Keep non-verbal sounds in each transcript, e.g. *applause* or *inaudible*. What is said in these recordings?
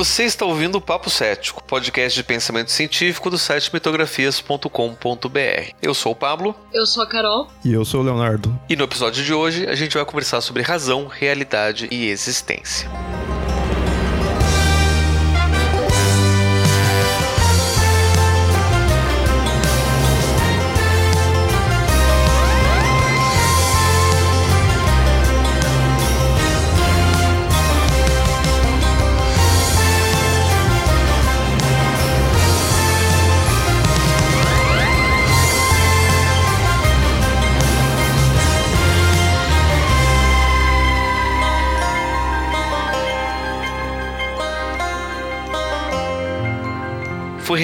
Você está ouvindo o Papo Cético, podcast de pensamento científico do site mitografias.com.br. Eu sou o Pablo. Eu sou a Carol. E eu sou o Leonardo. E no episódio de hoje a gente vai conversar sobre razão, realidade e existência.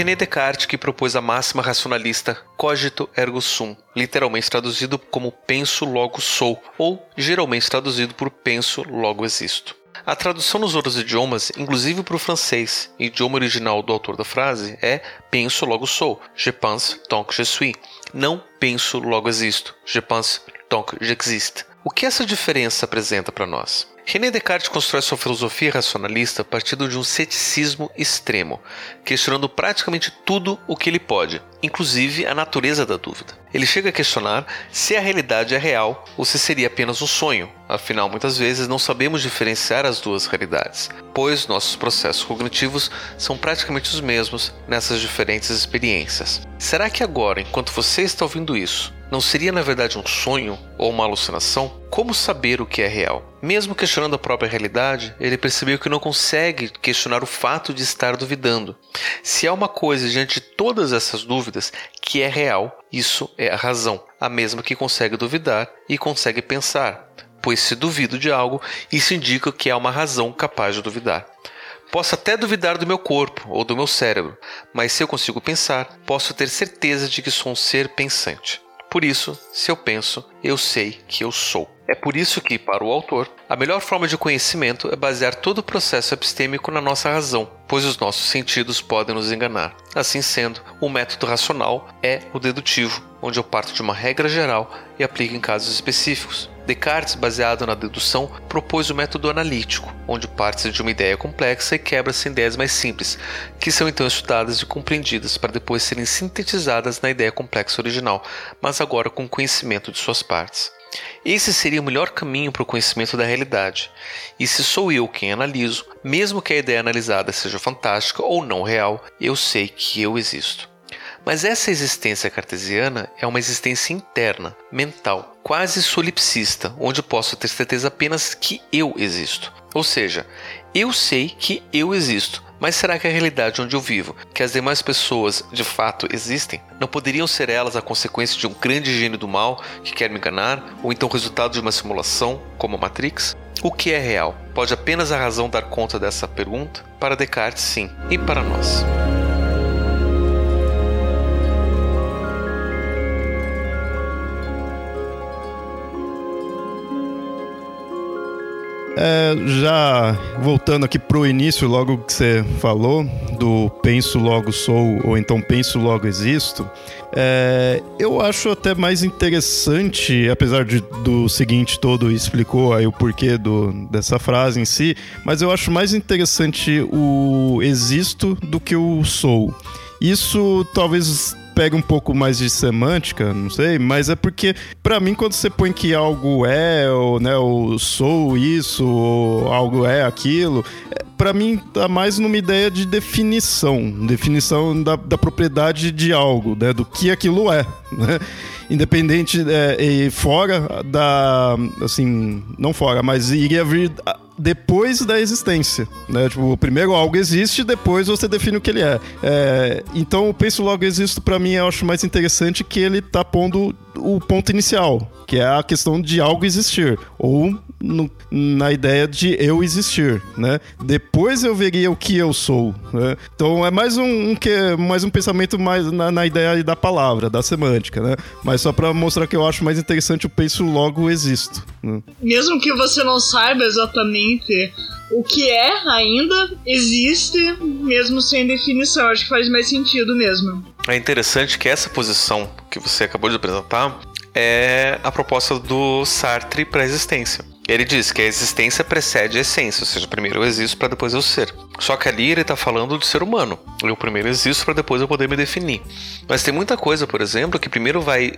René Descartes que propôs a máxima racionalista cogito ergo sum, literalmente traduzido como penso logo sou, ou geralmente traduzido por penso logo existo. A tradução nos outros idiomas, inclusive para o francês, idioma original do autor da frase, é penso logo sou, je pense donc je suis, não penso logo existo, je pense donc j'existe. O que essa diferença apresenta para nós? René Descartes constrói sua filosofia racionalista a partir de um ceticismo extremo, questionando praticamente tudo o que ele pode, inclusive a natureza da dúvida. Ele chega a questionar se a realidade é real ou se seria apenas um sonho, afinal, muitas vezes não sabemos diferenciar as duas realidades, pois nossos processos cognitivos são praticamente os mesmos nessas diferentes experiências. Será que agora, enquanto você está ouvindo isso, não seria na verdade um sonho ou uma alucinação? Como saber o que é real? Mesmo questionando a própria realidade, ele percebeu que não consegue questionar o fato de estar duvidando. Se há uma coisa diante de todas essas dúvidas que é real, isso é a razão, a mesma que consegue duvidar e consegue pensar. Pois se duvido de algo, isso indica que há uma razão capaz de duvidar. Posso até duvidar do meu corpo ou do meu cérebro, mas se eu consigo pensar, posso ter certeza de que sou um ser pensante. Por isso, se eu penso, eu sei que eu sou. É por isso que, para o autor, a melhor forma de conhecimento é basear todo o processo epistêmico na nossa razão, pois os nossos sentidos podem nos enganar. Assim sendo, o método racional é o dedutivo, onde eu parto de uma regra geral e aplico em casos específicos. Descartes, baseado na dedução, propôs o método analítico, onde parte-se de uma ideia complexa e quebra-se em ideias mais simples, que são então estudadas e compreendidas para depois serem sintetizadas na ideia complexa original, mas agora com conhecimento de suas partes. Esse seria o melhor caminho para o conhecimento da realidade. E se sou eu quem analiso, mesmo que a ideia analisada seja fantástica ou não real, eu sei que eu existo. Mas essa existência cartesiana é uma existência interna, mental, quase solipsista, onde posso ter certeza apenas que eu existo. Ou seja, eu sei que eu existo, mas será que a realidade onde eu vivo, que as demais pessoas de fato existem, não poderiam ser elas a consequência de um grande gênio do mal que quer me enganar, ou então resultado de uma simulação, como a Matrix? O que é real? Pode apenas a razão dar conta dessa pergunta? Para Descartes, sim, e para nós. É, já voltando aqui pro início, logo que você falou do penso logo sou ou então penso logo existo, é, eu acho até mais interessante, apesar de, do seguinte todo explicou aí o porquê do, dessa frase em si, mas eu acho mais interessante o existo do que o sou. Isso talvez pega um pouco mais de semântica, não sei, mas é porque, para mim, quando você põe que algo é, ou, né, ou sou isso, ou algo é aquilo, é, para mim tá mais numa ideia de definição, definição da, da propriedade de algo, né, do que aquilo é, *laughs* né? Independente é, e fora da, assim, não fora, mas iria vir depois da existência, né? Tipo, primeiro algo existe, depois você define o que ele é. é então, o penso logo existo para mim eu acho mais interessante que ele tá pondo o ponto inicial, que é a questão de algo existir ou no, na ideia de eu existir, né? Depois eu veria o que eu sou, né? Então é mais um, um que mais um pensamento mais na, na, ideia da palavra, da semântica, né? Mas só para mostrar que eu acho mais interessante o penso logo existo. Né? Mesmo que você não saiba exatamente o que é ainda existe mesmo sem definição. Acho que faz mais sentido mesmo. É interessante que essa posição que você acabou de apresentar é a proposta do Sartre para a existência Ele diz que a existência precede a essência, ou seja, primeiro eu existo para depois eu ser. Só que ali ele está falando do ser humano. Eu primeiro existo para depois eu poder me definir. Mas tem muita coisa, por exemplo, que primeiro vai,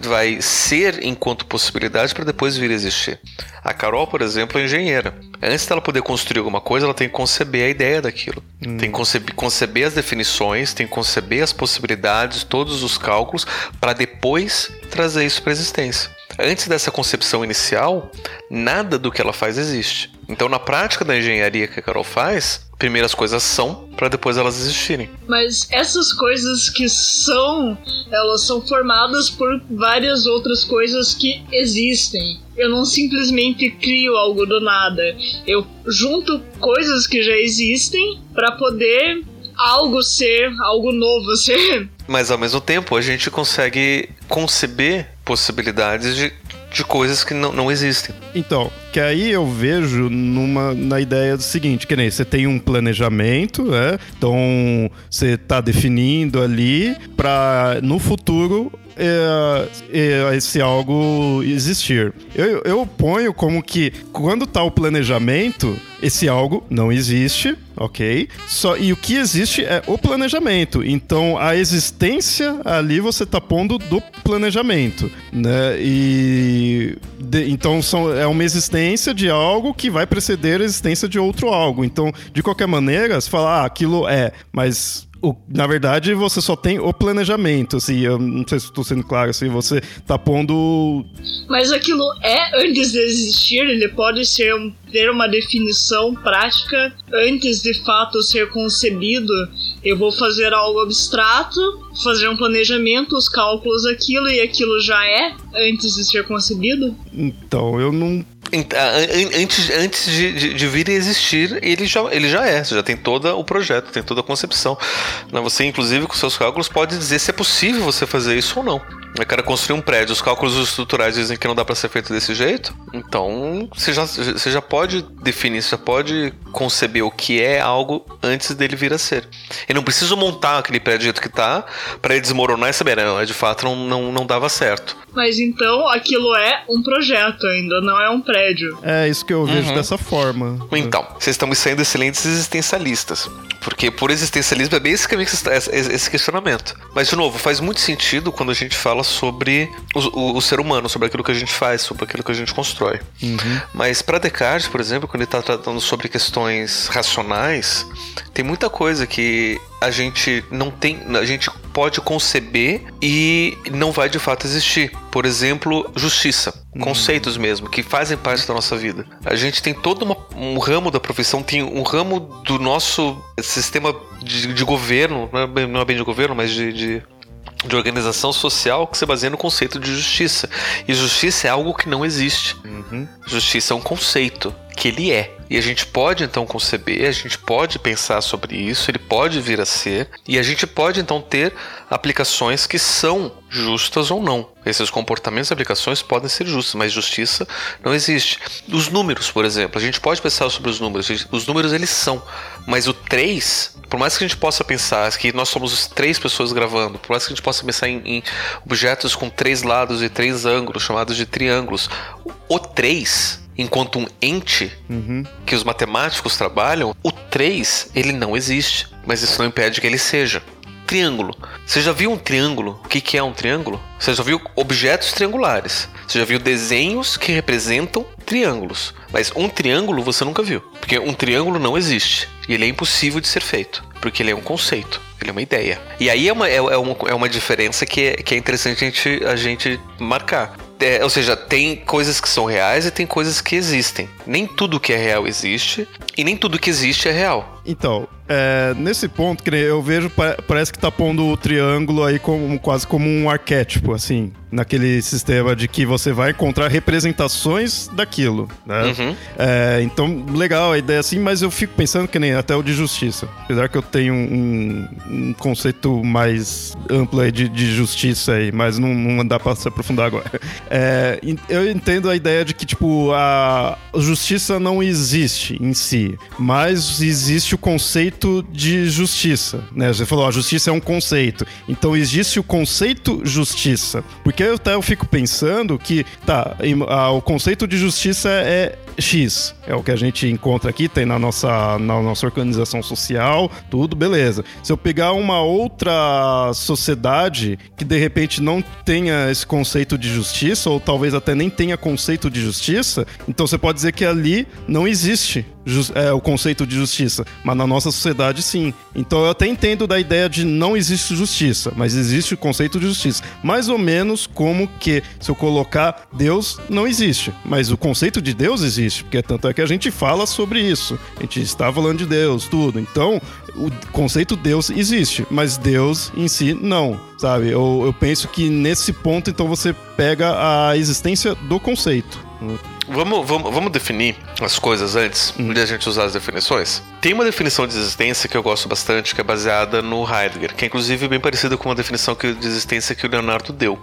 vai ser enquanto possibilidade para depois vir a existir. A Carol, por exemplo, é engenheira. Antes dela poder construir alguma coisa, ela tem que conceber a ideia daquilo. Hum. Tem que conceber, conceber as definições, tem que conceber as possibilidades, todos os cálculos, para depois trazer isso para a existência. Antes dessa concepção inicial, nada do que ela faz existe. Então, na prática da engenharia que a Carol faz, primeiro as coisas são para depois elas existirem. Mas essas coisas que são, elas são formadas por várias outras coisas que existem. Eu não simplesmente crio algo do nada. Eu junto coisas que já existem para poder algo ser, algo novo *laughs* ser. Mas ao mesmo tempo, a gente consegue conceber possibilidades de, de coisas que não, não existem. Então, que aí eu vejo numa, na ideia do seguinte, que nem você tem um planejamento, né? Então você está definindo ali para no futuro é, é, esse algo existir. Eu, eu ponho como que quando está o planejamento, esse algo não existe, ok? Só, e o que existe é o planejamento. Então, a existência ali você está pondo do planejamento, né? E de, então são, é uma existência de algo que vai preceder a existência de outro algo. Então, de qualquer maneira, se falar ah, aquilo é, mas o, na verdade, você só tem o planejamento, assim, eu não sei se estou sendo claro, assim, você tá pondo... Mas aquilo é antes de existir, ele pode ser ter uma definição prática antes de fato ser concebido. Eu vou fazer algo abstrato, fazer um planejamento, os cálculos aquilo e aquilo já é antes de ser concebido? Então, eu não Antes, antes de, de, de, vir a existir, ele já, ele já é. Você já tem todo o projeto, tem toda a concepção. Você, inclusive, com seus cálculos, pode dizer se é possível você fazer isso ou não. Eu quero construir um prédio, os cálculos estruturais dizem que não dá para ser feito desse jeito. Então, você já, você já pode definir, você já pode conceber o que é algo antes dele vir a ser. E não preciso montar aquele prédio do jeito que tá para ele desmoronar e saber, não, de fato não, não, não dava certo. Mas então aquilo é um projeto ainda, não é um prédio. É isso que eu vejo uhum. dessa forma. Então, vocês estão me saindo excelentes existencialistas. Porque por existencialismo é bem esse, esse questionamento. Mas, de novo, faz muito sentido quando a gente fala sobre o, o, o ser humano, sobre aquilo que a gente faz, sobre aquilo que a gente constrói. Uhum. Mas para Descartes, por exemplo, quando ele está tratando sobre questões racionais, tem muita coisa que a gente não tem, a gente pode conceber e não vai de fato existir. Por exemplo, justiça, uhum. conceitos mesmo que fazem parte da nossa vida. A gente tem todo uma, um ramo da profissão, tem um ramo do nosso sistema de, de governo, não é, bem, não é bem de governo, mas de, de de organização social que se baseia no conceito de justiça. E justiça é algo que não existe. Uhum. Justiça é um conceito que ele é. E a gente pode então conceber, a gente pode pensar sobre isso, ele pode vir a ser, e a gente pode então ter aplicações que são justas ou não. Esses comportamentos e aplicações podem ser justos, mas justiça não existe. Os números, por exemplo, a gente pode pensar sobre os números, os números eles são, mas o 3, por mais que a gente possa pensar que nós somos três pessoas gravando, por mais que a gente possa pensar em, em objetos com três lados e três ângulos, chamados de triângulos, o 3 enquanto um ente uhum. que os matemáticos trabalham, o 3 ele não existe, mas isso não impede que ele seja. Triângulo. Você já viu um triângulo? O que, que é um triângulo? Você já viu objetos triangulares. Você já viu desenhos que representam triângulos. Mas um triângulo você nunca viu. Porque um triângulo não existe. E ele é impossível de ser feito. Porque ele é um conceito. Ele é uma ideia. E aí é uma, é, é uma, é uma diferença que é, que é interessante a gente, a gente marcar. É, ou seja, tem coisas que são reais e tem coisas que existem. Nem tudo que é real existe e nem tudo que existe é real. Então, é, nesse ponto, que eu vejo, parece que tá pondo o triângulo aí como, quase como um arquétipo, assim, naquele sistema de que você vai encontrar representações daquilo, né? Uhum. É, então, legal a ideia assim, mas eu fico pensando que nem até o de justiça. Apesar que eu tenho um, um conceito mais amplo aí de, de justiça aí, mas não, não dá pra se aprofundar agora. *laughs* É, eu entendo a ideia de que, tipo, a justiça não existe em si, mas existe o conceito de justiça, né? Você falou, a justiça é um conceito. Então existe o conceito justiça. Porque eu até eu fico pensando que, tá, o conceito de justiça é X. É o que a gente encontra aqui, tem na nossa, na nossa organização social, tudo, beleza. Se eu pegar uma outra sociedade que de repente não tenha esse conceito de justiça, ou talvez até nem tenha conceito de justiça, então você pode dizer que ali não existe é, o conceito de justiça, mas na nossa sociedade sim. Então eu até entendo da ideia de não existe justiça, mas existe o conceito de justiça. Mais ou menos como que, se eu colocar Deus, não existe, mas o conceito de Deus existe, porque tanto é que a gente fala sobre isso. A gente está falando de Deus, tudo. Então, o conceito Deus existe, mas Deus em si não, sabe? Eu, eu penso que nesse ponto, então, você pega a existência do conceito. Vamos, vamos, vamos definir as coisas antes hum. de a gente usar as definições? Tem uma definição de existência que eu gosto bastante, que é baseada no Heidegger, que é inclusive bem parecida com uma definição de existência que o Leonardo deu.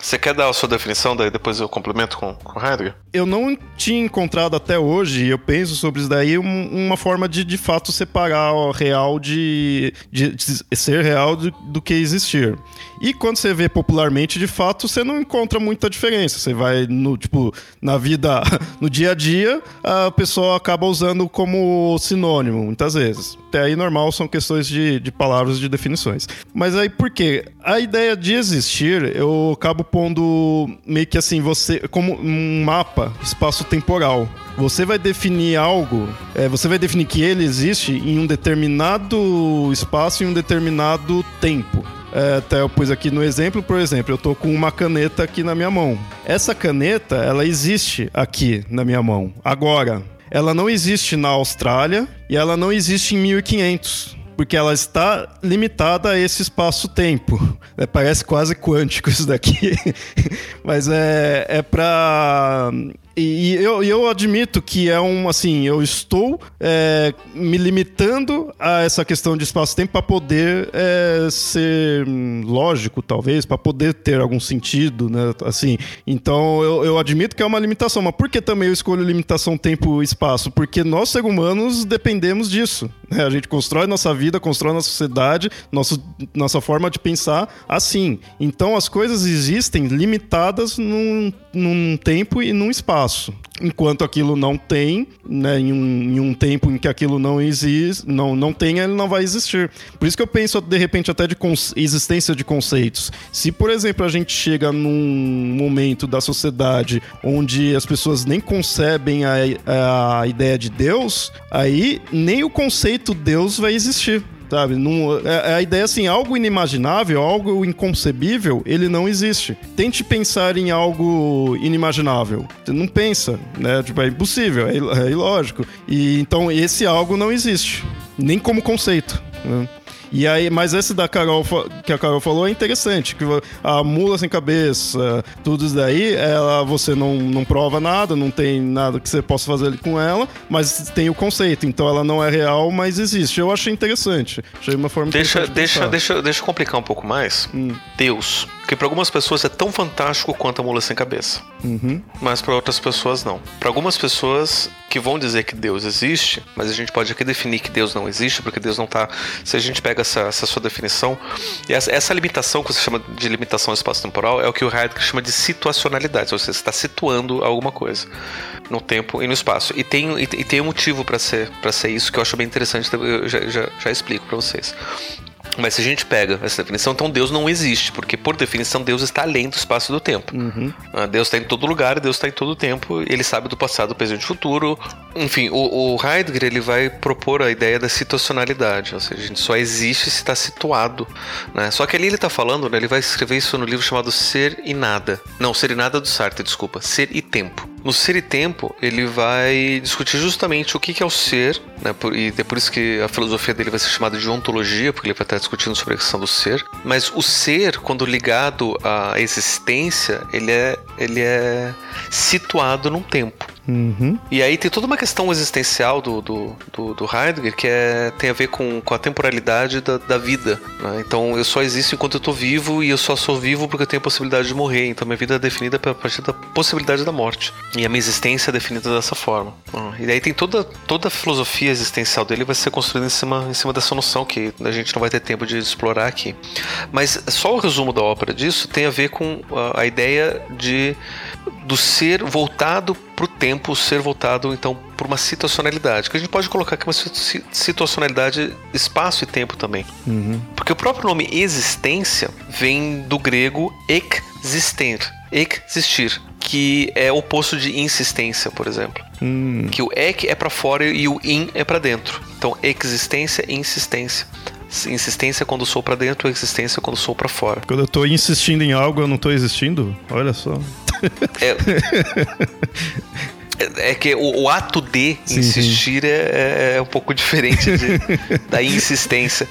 Você quer dar a sua definição, daí depois eu complemento com, com Heidegger? Eu não tinha encontrado até hoje, eu penso sobre isso daí, um, uma forma de de fato separar o real de, de, de ser real do, do que existir. E quando você vê popularmente, de fato, você não encontra muita diferença. Você vai no, tipo, na vida, *laughs* no dia a dia, a pessoa acaba usando como sinônimo, muitas vezes. Até aí normal são questões de, de palavras de definições. Mas aí por quê? A ideia de existir, eu acabo pondo meio que assim, você, como um mapa espaço-temporal. Você vai definir algo, é, você vai definir que ele existe em um determinado espaço, em um determinado tempo. É, até eu pus aqui no exemplo, por exemplo, eu tô com uma caneta aqui na minha mão. Essa caneta, ela existe aqui na minha mão, agora. Ela não existe na Austrália e ela não existe em 1500 porque ela está limitada a esse espaço-tempo. *laughs* É, parece quase quântico isso daqui, *laughs* mas é, é para e, eu, eu admito que é um, assim, eu estou é, me limitando a essa questão de espaço-tempo para poder é, ser lógico, talvez, para poder ter algum sentido, né? Assim, então eu, eu admito que é uma limitação, mas por que também eu escolho limitação tempo-espaço? Porque nós, seres humanos, dependemos disso. Né? A gente constrói nossa vida, constrói nossa sociedade, nosso, nossa forma de pensar assim. Então as coisas existem limitadas num, num tempo e num espaço espaço. Enquanto aquilo não tem, né, em, um, em um tempo em que aquilo não existe, não, não tem, ele não vai existir. Por isso que eu penso, de repente, até de existência de conceitos. Se, por exemplo, a gente chega num momento da sociedade onde as pessoas nem concebem a, a ideia de Deus, aí nem o conceito Deus vai existir sabe? Não, é, é, a ideia assim, algo inimaginável, algo inconcebível, ele não existe. Tente pensar em algo inimaginável. Não pensa, né? Tipo, é impossível, é, é ilógico. E então esse algo não existe, nem como conceito. Né? E aí, mas esse da Carol que a Carol falou é interessante, que a mula sem cabeça, tudo isso daí, ela você não, não prova nada, não tem nada que você possa fazer com ela, mas tem o conceito, então ela não é real, mas existe. Eu achei interessante. Achei uma forma deixa, deixa, deixa, deixa eu complicar um pouco mais. Hum. Deus que para algumas pessoas é tão fantástico quanto a mula sem cabeça. Uhum. Mas para outras pessoas não. Para algumas pessoas que vão dizer que Deus existe, mas a gente pode aqui definir que Deus não existe, porque Deus não está. Se a gente pega essa, essa sua definição, e essa, essa, limitação que você chama de limitação espaço-temporal é o que o Heidegger chama de situacionalidade, ou seja, você está situando alguma coisa no tempo e no espaço. E tem, e, e tem um motivo para ser, ser isso que eu acho bem interessante, eu já, já, já explico para vocês. Mas se a gente pega essa definição, então Deus não existe, porque por definição Deus está além do espaço e do tempo. Uhum. Ah, Deus está em todo lugar, Deus está em todo tempo, ele sabe do passado, presente e futuro. Enfim, o, o, Heidegger ele vai propor a ideia da situacionalidade, ou seja, a gente só existe se está situado. Né? Só que ali ele está falando, né, ele vai escrever isso no livro chamado Ser e Nada. Não, Ser e Nada do Sartre, desculpa. Ser e Tempo. No Ser e Tempo, ele vai discutir justamente o que é o ser, né? e é por isso que a filosofia dele vai ser chamada de ontologia, porque ele vai estar discutindo sobre a questão do ser. Mas o ser, quando ligado à existência, ele é, ele é situado num tempo. Uhum. E aí tem toda uma questão existencial do, do, do, do Heidegger que é, tem a ver com, com a temporalidade da, da vida. Né? Então eu só existo enquanto eu tô vivo e eu só sou vivo porque eu tenho a possibilidade de morrer. Então minha vida é definida a partir da possibilidade da morte. E a minha existência é definida dessa forma. Hum, E daí tem toda, toda a filosofia existencial dele vai ser construída em cima, em cima dessa noção que a gente não vai ter tempo de explorar aqui. Mas só o resumo da ópera disso tem a ver com a, a ideia de do ser voltado para o tempo, o ser voltado então por uma situacionalidade, que a gente pode colocar aqui uma si- situacionalidade espaço e tempo também. Uhum. Porque o próprio nome existência vem do grego exister, existir, que é o oposto de insistência, por exemplo. Hum. Que o ek é para fora e o in é para dentro. Então, existência e insistência. Insistência quando sou para dentro, existência quando sou para fora. Quando eu tô insistindo em algo, eu não tô existindo? Olha só. É, é, é que o, o ato de Sim, insistir é, é um pouco diferente de- da insistência.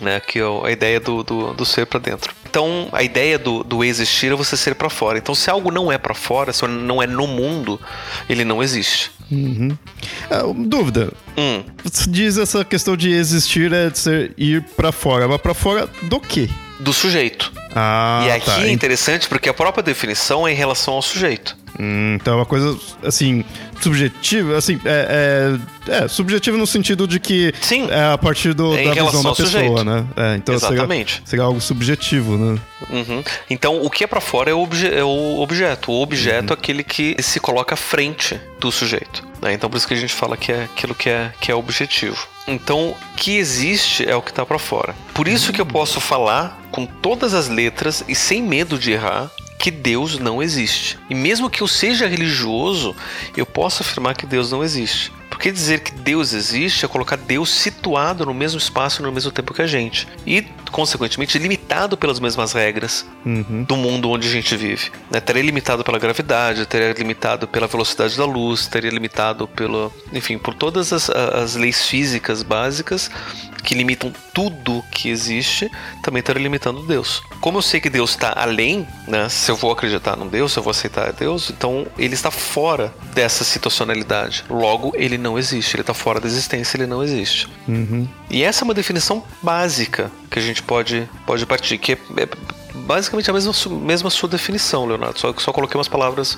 Né, que é a ideia do, do, do ser para dentro. Então, a ideia do, do existir é você ser para fora. Então, se algo não é para fora, se não é no mundo, ele não existe. Uhum. Ah, dúvida. Hum, diz essa questão de existir é de ser ir pra fora. Mas pra fora do quê? do sujeito. Ah, e aqui tá. é interessante porque a própria definição é em relação ao sujeito. Hum, então é uma coisa, assim, subjetiva, assim, é, é, é, subjetiva no sentido de que Sim. é a partir do, da visão da pessoa, sujeito. né? É, então seria, Exatamente. seria algo subjetivo, né? Uhum. Então, o que é para fora é o, obje- é o objeto. O objeto Uhum. é aquele que se coloca à frente do sujeito. né? Então, por isso que a gente fala que é aquilo que é, que é objetivo. Então, o que existe é o que está para fora. Por isso que eu posso falar com todas as letras e sem medo de errar que Deus não existe. E mesmo que eu seja religioso, eu posso afirmar que Deus não existe. Porque dizer que Deus existe é colocar Deus situado no mesmo espaço e no mesmo tempo que a gente. E, consequentemente, limitado pelas mesmas regras Uhum. do mundo onde a gente vive. Né? Estaria limitado pela gravidade, estaria limitado pela velocidade da luz, estaria limitado pelo, enfim, por todas as, as leis físicas básicas que limitam tudo que existe, também estaria limitando Deus. Como eu sei que Deus está além, né? Se eu vou acreditar num Deus, se eu vou aceitar Deus, então ele está fora dessa situacionalidade. Logo, ele não existe. Ele está fora da existência, ele não existe. Uhum. E essa é uma definição básica que a gente pode, pode partir, que é, é basicamente a mesma, mesma sua definição, Leonardo. Só que só coloquei umas palavras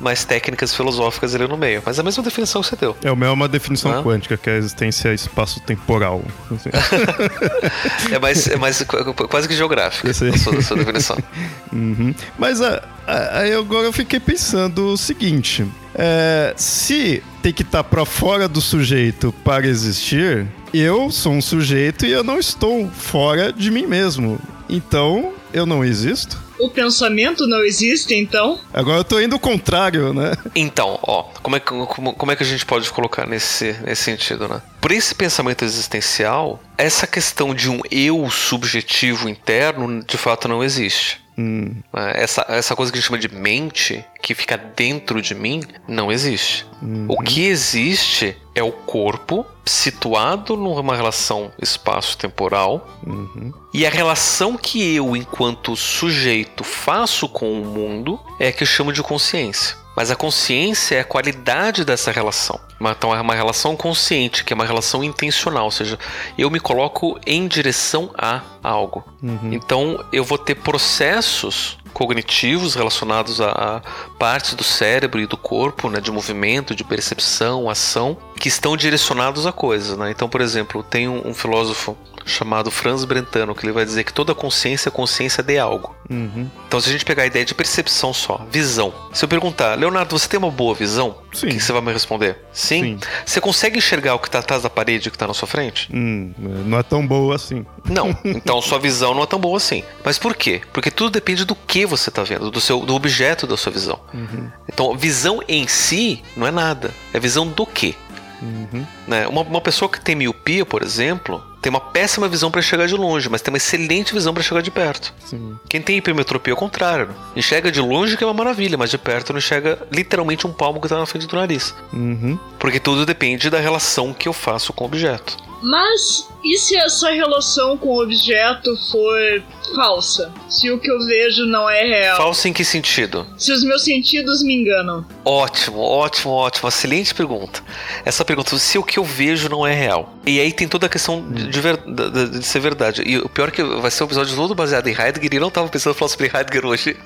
mais técnicas, filosóficas ali no meio. Mas é a mesma definição que você deu. É, o meu é uma definição Ah. quântica, que é a existência espaço-temporal. assim. *laughs* É mais, é mais qu- qu- quase que geográfica a sua, a sua definição. *laughs* Uhum. Mas ah, ah, aí agora eu fiquei pensando o seguinte: é, se tem que estar pra fora do sujeito para existir, eu sou um sujeito e eu não estou fora de mim mesmo. Então eu não existo. O pensamento não existe, então? Agora eu tô indo ao contrário, né? Então, ó, como é, que, como, como é que a gente pode colocar nesse, nesse sentido, né? Por esse pensamento existencial, essa questão de um eu subjetivo interno de fato não existe. Hum, né? Essa, essa coisa que a gente chama de mente, que fica dentro de mim, não existe. O que existe é o corpo situado numa relação espaço-temporal uhum, e a relação que eu, enquanto sujeito, faço com o mundo é a que eu chamo de consciência. Mas a consciência é a qualidade dessa relação. Então é uma relação consciente, que é uma relação intencional, ou seja, eu me coloco em direção a algo. uhum. Então eu vou ter processos cognitivos relacionados a, a partes do cérebro e do corpo, né, de movimento, de percepção, ação, que estão direcionados a coisas. Né? Então, por exemplo, tem um, um filósofo chamado Franz Brentano que ele vai dizer que toda consciência é consciência de algo. Uhum. Então, se a gente pegar a ideia de percepção só, visão. Se eu perguntar, Leonardo, você tem uma boa visão? Sim. O que você vai me responder? Sim. Sim. Você consegue enxergar o que está atrás da parede que está na sua frente? Hum, não é tão boa assim. Não, *laughs* então sua visão não é tão boa assim. Mas por quê? Porque tudo depende do que você está vendo, do seu do objeto da sua visão. Uhum. Então, visão em si não é nada. É visão do quê? Uhum. Né? Uma, uma pessoa que tem miopia, por exemplo, tem uma péssima visão para chegar de longe, mas tem uma excelente visão para chegar de perto. Sim. Quem tem hipermetropia é o contrário. Enxerga de longe que é uma maravilha, mas de perto não enxerga literalmente um palmo que está na frente do nariz. Uhum. Porque tudo depende da relação que eu faço com o objeto. Mas e se essa relação com o objeto for falsa? Se o que eu vejo não é real? Falsa em que sentido? Se os meus sentidos me enganam. Ótimo, ótimo, ótimo. Excelente pergunta. Essa pergunta, se o que eu vejo não é real. E aí tem toda a questão de, de, ver, de, ser verdade. E o pior é que vai ser um episódio todo baseado em Heidegger e não estava pensando em falar sobre Heidegger hoje.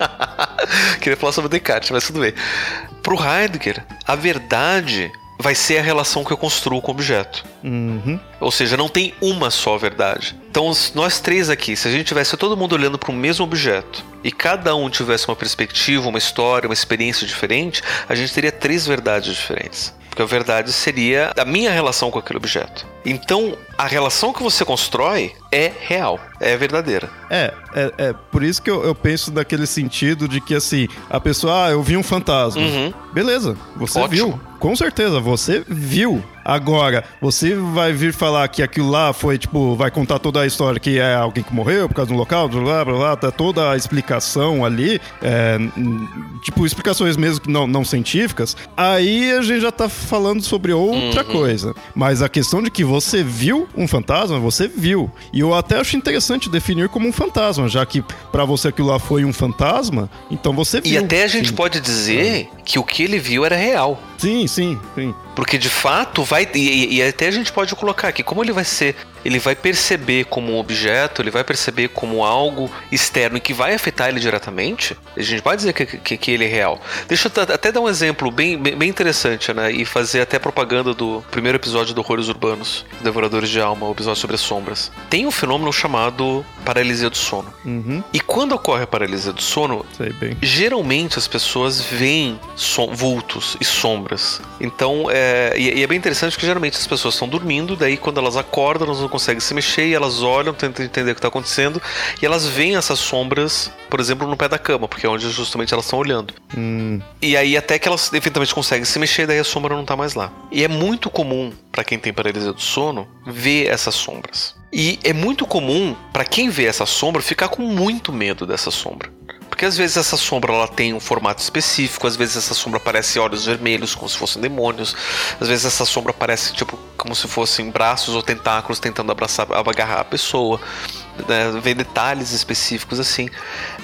*laughs* Queria falar sobre Descartes, mas tudo bem. Pro Heidegger, a verdade vai ser a relação que eu construo com o objeto. Uhum. Ou seja, não tem uma só verdade. Então, nós três aqui, se a gente tivesse todo mundo olhando para o mesmo objeto e cada um tivesse uma perspectiva, uma história, uma experiência diferente, a gente teria três verdades diferentes. Porque a verdade seria a minha relação com aquele objeto. Então, a relação que você constrói é real, é verdadeira. É, é, é por isso que eu, eu, penso naquele sentido de que assim, a pessoa, ah, eu vi um fantasma. Uhum. Beleza, você Ótimo. viu. Com certeza, você viu. Agora, você vai vir falar que aquilo lá foi, tipo, vai contar toda a história que é alguém que morreu por causa do local, blá blá blá, tá toda a explicação ali, é, tipo, explicações mesmo que não, não científicas, aí a gente já tá falando sobre outra Uhum. coisa. Mas a questão de que você viu um fantasma, você viu. E eu até acho interessante definir como um fantasma, já que pra você aquilo lá foi um fantasma, então você viu. E até a gente Sim. pode dizer que o que ele viu era real. Sim, sim, sim. Porque de fato vai. E, e até a gente pode colocar aqui, como ele vai ser. Ele vai perceber como um objeto, ele vai perceber como algo externo e que vai afetar ele diretamente. A gente pode dizer que, que, que ele é real. Deixa eu até dar um exemplo bem, bem interessante, né? E fazer até propaganda do primeiro episódio do Horrores Urbanos, Devoradores de Alma, o episódio sobre as sombras. Tem um fenômeno chamado paralisia do sono. Uhum, E quando ocorre a paralisia do sono, geralmente as pessoas veem som- vultos e sombras. Então, é, e, e é bem interessante que geralmente as pessoas estão dormindo, daí quando elas acordam, elas não conseguem se mexer, e elas olham, tentam entender o que está acontecendo, e elas veem essas sombras, por exemplo, no pé da cama, porque é onde justamente elas estão olhando. Hum, E aí até que elas eventualmente conseguem se mexer, daí a sombra não tá mais lá. E é muito comum para quem tem paralisia do sono ver essas sombras. E é muito comum para quem vê essa sombra ficar com muito medo dessa sombra. Porque às vezes essa sombra ela tem um formato específico, às vezes essa sombra parece olhos vermelhos, como se fossem demônios, às vezes essa sombra parece tipo como se fossem braços ou tentáculos tentando abraçar, agarrar a pessoa, né? vê detalhes específicos assim.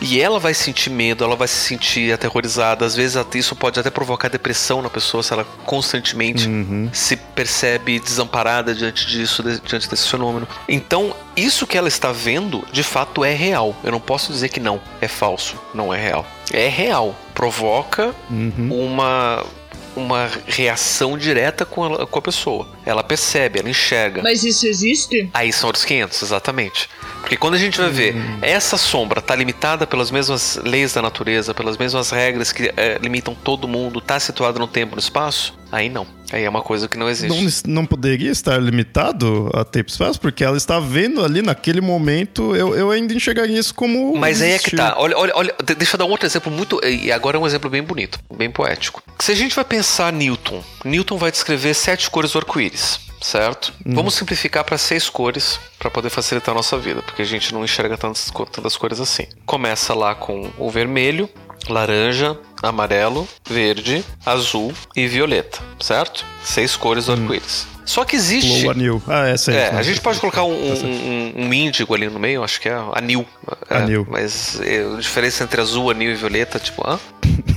E ela vai sentir medo, ela vai se sentir aterrorizada, às vezes isso pode até provocar depressão na pessoa se ela constantemente uhum. se percebe desamparada diante disso, diante desse fenômeno. Então, isso que ela está vendo, de fato é real. Eu não posso dizer que não, é falso, não é real. É real, provoca Uhum. uma uma reação direta com a, com a pessoa. Ela percebe, ela enxerga. Mas isso existe? Aí são outros 500, exatamente. Porque quando a gente vai ver essa sombra tá limitada pelas mesmas leis da natureza, pelas mesmas regras que eh, limitam todo mundo, tá situada no tempo e no espaço, aí não. Aí é uma coisa que não existe. Não, não poderia estar limitado a tempo espaço, porque ela está vendo ali naquele momento. Eu, eu ainda enxergaria isso como. Mas aí é que tá. Olha, olha, olha. de- Deixa eu dar um outro exemplo muito. E agora é um exemplo bem bonito, bem poético. Se a gente vai pensar Newton, Newton vai descrever sete cores do arco-íris, certo? Vamos simplificar para seis cores para poder facilitar a nossa vida, porque a gente não enxerga tantas, tantas cores assim. Começa lá com o vermelho, laranja, amarelo, verde, azul e violeta, certo? Seis cores do arco-íris. Só que existe. Flow anil. Ah, essa. É, tá. a gente pode colocar um, certo. um, um índigo ali no meio, acho que é anil. É, Anil. Mas é, a diferença entre azul, anil e violeta, tipo, hã? *laughs*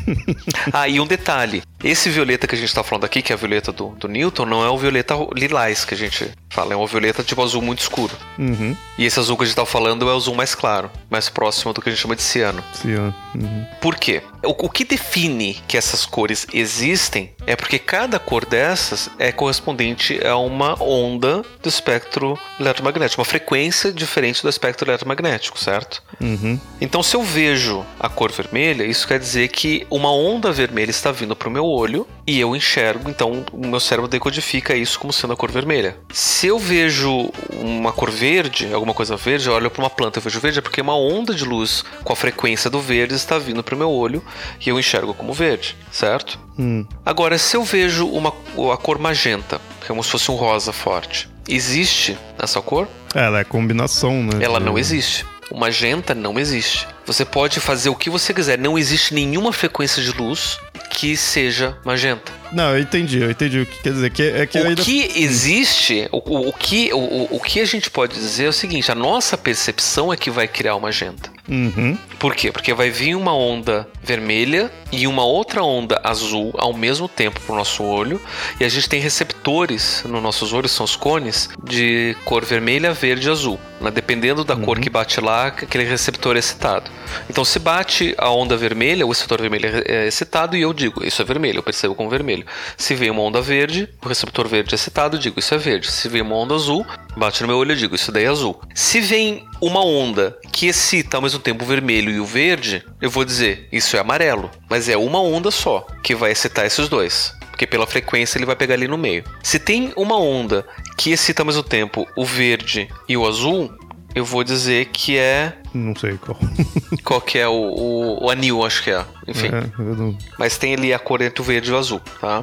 ah, e um detalhe. Esse violeta que a gente tá falando aqui, que é a violeta do, do Newton, não é o violeta lilás que a gente fala, é um violeta tipo azul muito escuro. Uhum. E esse azul que a gente tá falando é o azul mais claro, mais próximo do que a gente chama de ciano. Cian. Uhum. Por quê? O, o que define que essas cores existem é porque cada cor dessas é correspondente a uma onda do espectro eletromagnético, uma frequência diferente do espectro eletromagnético, certo? Uhum. Então, se eu vejo a cor vermelha, isso quer dizer que uma onda vermelha está vindo para o meu olho e eu enxergo, então o meu cérebro decodifica isso como sendo a cor vermelha. Se eu vejo uma cor verde, alguma coisa verde, eu olho para uma planta e vejo verde, é porque uma onda de luz com a frequência do verde está vindo para o meu olho e eu enxergo como verde, certo? Hum. Agora, se eu vejo uma, a cor magenta, como se fosse um rosa forte, existe essa cor? Ela é combinação, né? Ela de- não existe. O magenta não existe. Você pode fazer o que você quiser. Não existe nenhuma frequência de luz que seja magenta. Não, eu entendi, eu entendi o que quer dizer. Que, é que o ainda... que existe, o, o, que, o, o que a gente pode dizer é o seguinte: a nossa percepção é que vai criar uma magenta. Uhum. Por quê? Porque vai vir uma onda vermelha e uma outra onda azul ao mesmo tempo para o nosso olho, e a gente tem receptores nos nossos olhos, são os cones, de cor vermelha, verde e azul. Né? Dependendo da uhum. cor que bate lá, aquele receptor é excitado. Então, se bate a onda vermelha, o receptor vermelho é excitado e eu digo, isso é vermelho, eu percebo como vermelho. Se vem uma onda verde, o receptor verde é excitado, eu digo, isso é verde. Se vem uma onda azul, bate no meu olho, eu digo, isso daí é azul. Se vem uma onda que excita ao mesmo tempo o vermelho e o verde, eu vou dizer, isso é amarelo. Mas é uma onda só que vai excitar esses dois porque pela frequência ele vai pegar ali no meio. Se tem uma onda que excita ao mesmo tempo o verde e o azul, eu vou dizer que é. Não sei qual. *laughs* qual que é o, o, o, anil, acho que é. Enfim. É, não... Mas tem ali a cor entre o verde e o azul, tá?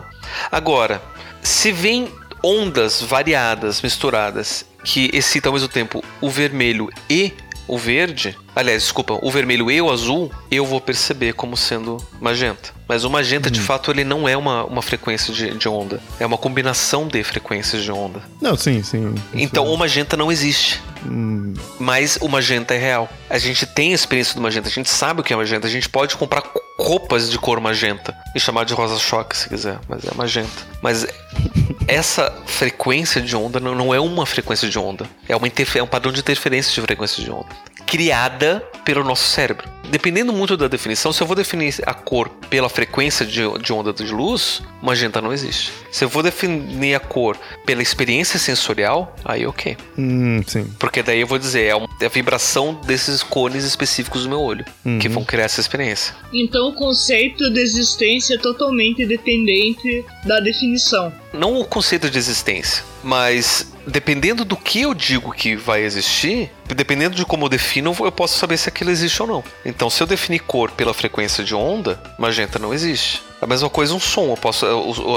Agora, se vem ondas variadas, misturadas, que excitam ao mesmo tempo o vermelho e o verde, aliás, desculpa, o vermelho e o azul, eu vou perceber como sendo magenta. Mas o magenta, de uhum. fato, ele não é uma, uma frequência de, de, onda. É uma combinação de frequências de onda. Não, sim, sim. Então o magenta não existe. Hum. Mas o magenta é real. A gente tem a experiência do magenta, a gente sabe o que é magenta, a gente pode comprar roupas de cor magenta e chamar de rosa-choque se quiser, mas é magenta. Mas *laughs* essa frequência de onda não, não é uma frequência de onda, é, uma é um padrão de interferência de frequência de onda criada pelo nosso cérebro. Dependendo muito da definição, se eu vou definir a cor pela frequência de, de onda de luz, magenta não existe. Se eu vou definir a cor pela experiência sensorial, aí ok. Hum, sim. Porque daí eu vou dizer, é, é a vibração desses cones específicos do meu olho uhum. que vão criar essa experiência. Então o conceito de existência é totalmente dependente da definição. Não o conceito de existência, mas dependendo do que eu digo que vai existir, dependendo de como eu defino, eu posso saber se aquilo existe ou não. Então, se eu definir cor pela frequência de onda, magenta não existe. A mesma coisa um som. Eu posso,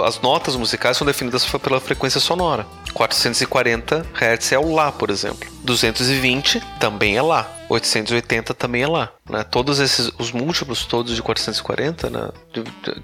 as notas musicais são definidas pela frequência sonora. 440 Hz é o Lá, por exemplo. 220 também é Lá. 880 também é lá, né? Todos esses, os múltiplos todos de 440, né?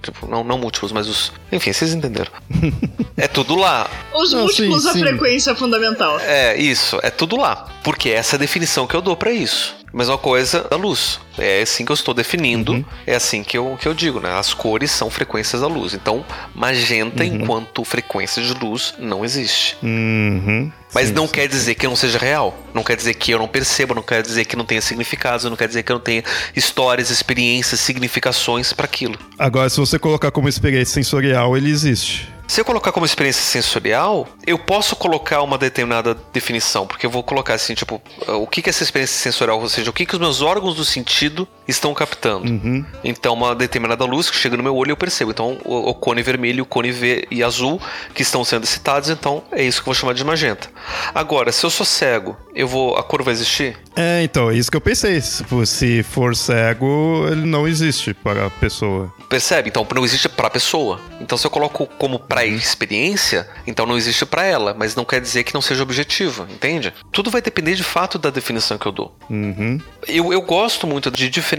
Tipo, não, não múltiplos, mas os... Enfim, vocês entenderam. *laughs* é tudo lá. Os não, múltiplos da frequência fundamental. É, isso. É tudo lá. Porque essa é a definição que eu dou para isso. Mesma coisa da luz. É assim que eu estou definindo, uhum. é assim que eu, que eu digo, né? As cores são frequências da luz. Então, magenta uhum. enquanto frequência de luz não existe. Uhum. Mas sim, não sim. quer dizer que não seja real. Não quer dizer que eu não perceba, não quer dizer que não tenha significados, não quer dizer que eu não tenha histórias, experiências, significações para aquilo. Agora, se você colocar como experiência sensorial, ele existe. Se eu colocar como experiência sensorial, eu posso colocar uma determinada definição, porque eu vou colocar assim, tipo, o que é essa experiência sensorial, ou seja, o que, que os meus órgãos do sentido estão captando. Uhum. Então, uma determinada luz que chega no meu olho eu percebo. Então, o, o cone vermelho, o cone V e azul que estão sendo excitados, então é isso que eu vou chamar de magenta. Agora, se eu sou cego, eu vou. A cor vai existir? É, então, é isso que eu pensei. Se for cego, ele não existe para a pessoa. Percebe? Então, não existe para a pessoa. Então, se eu coloco como para experiência, então não existe para ela, mas não quer dizer que não seja objetivo, entende? Tudo vai depender de fato da definição que eu dou. Uhum. Eu, eu gosto muito de diferenciar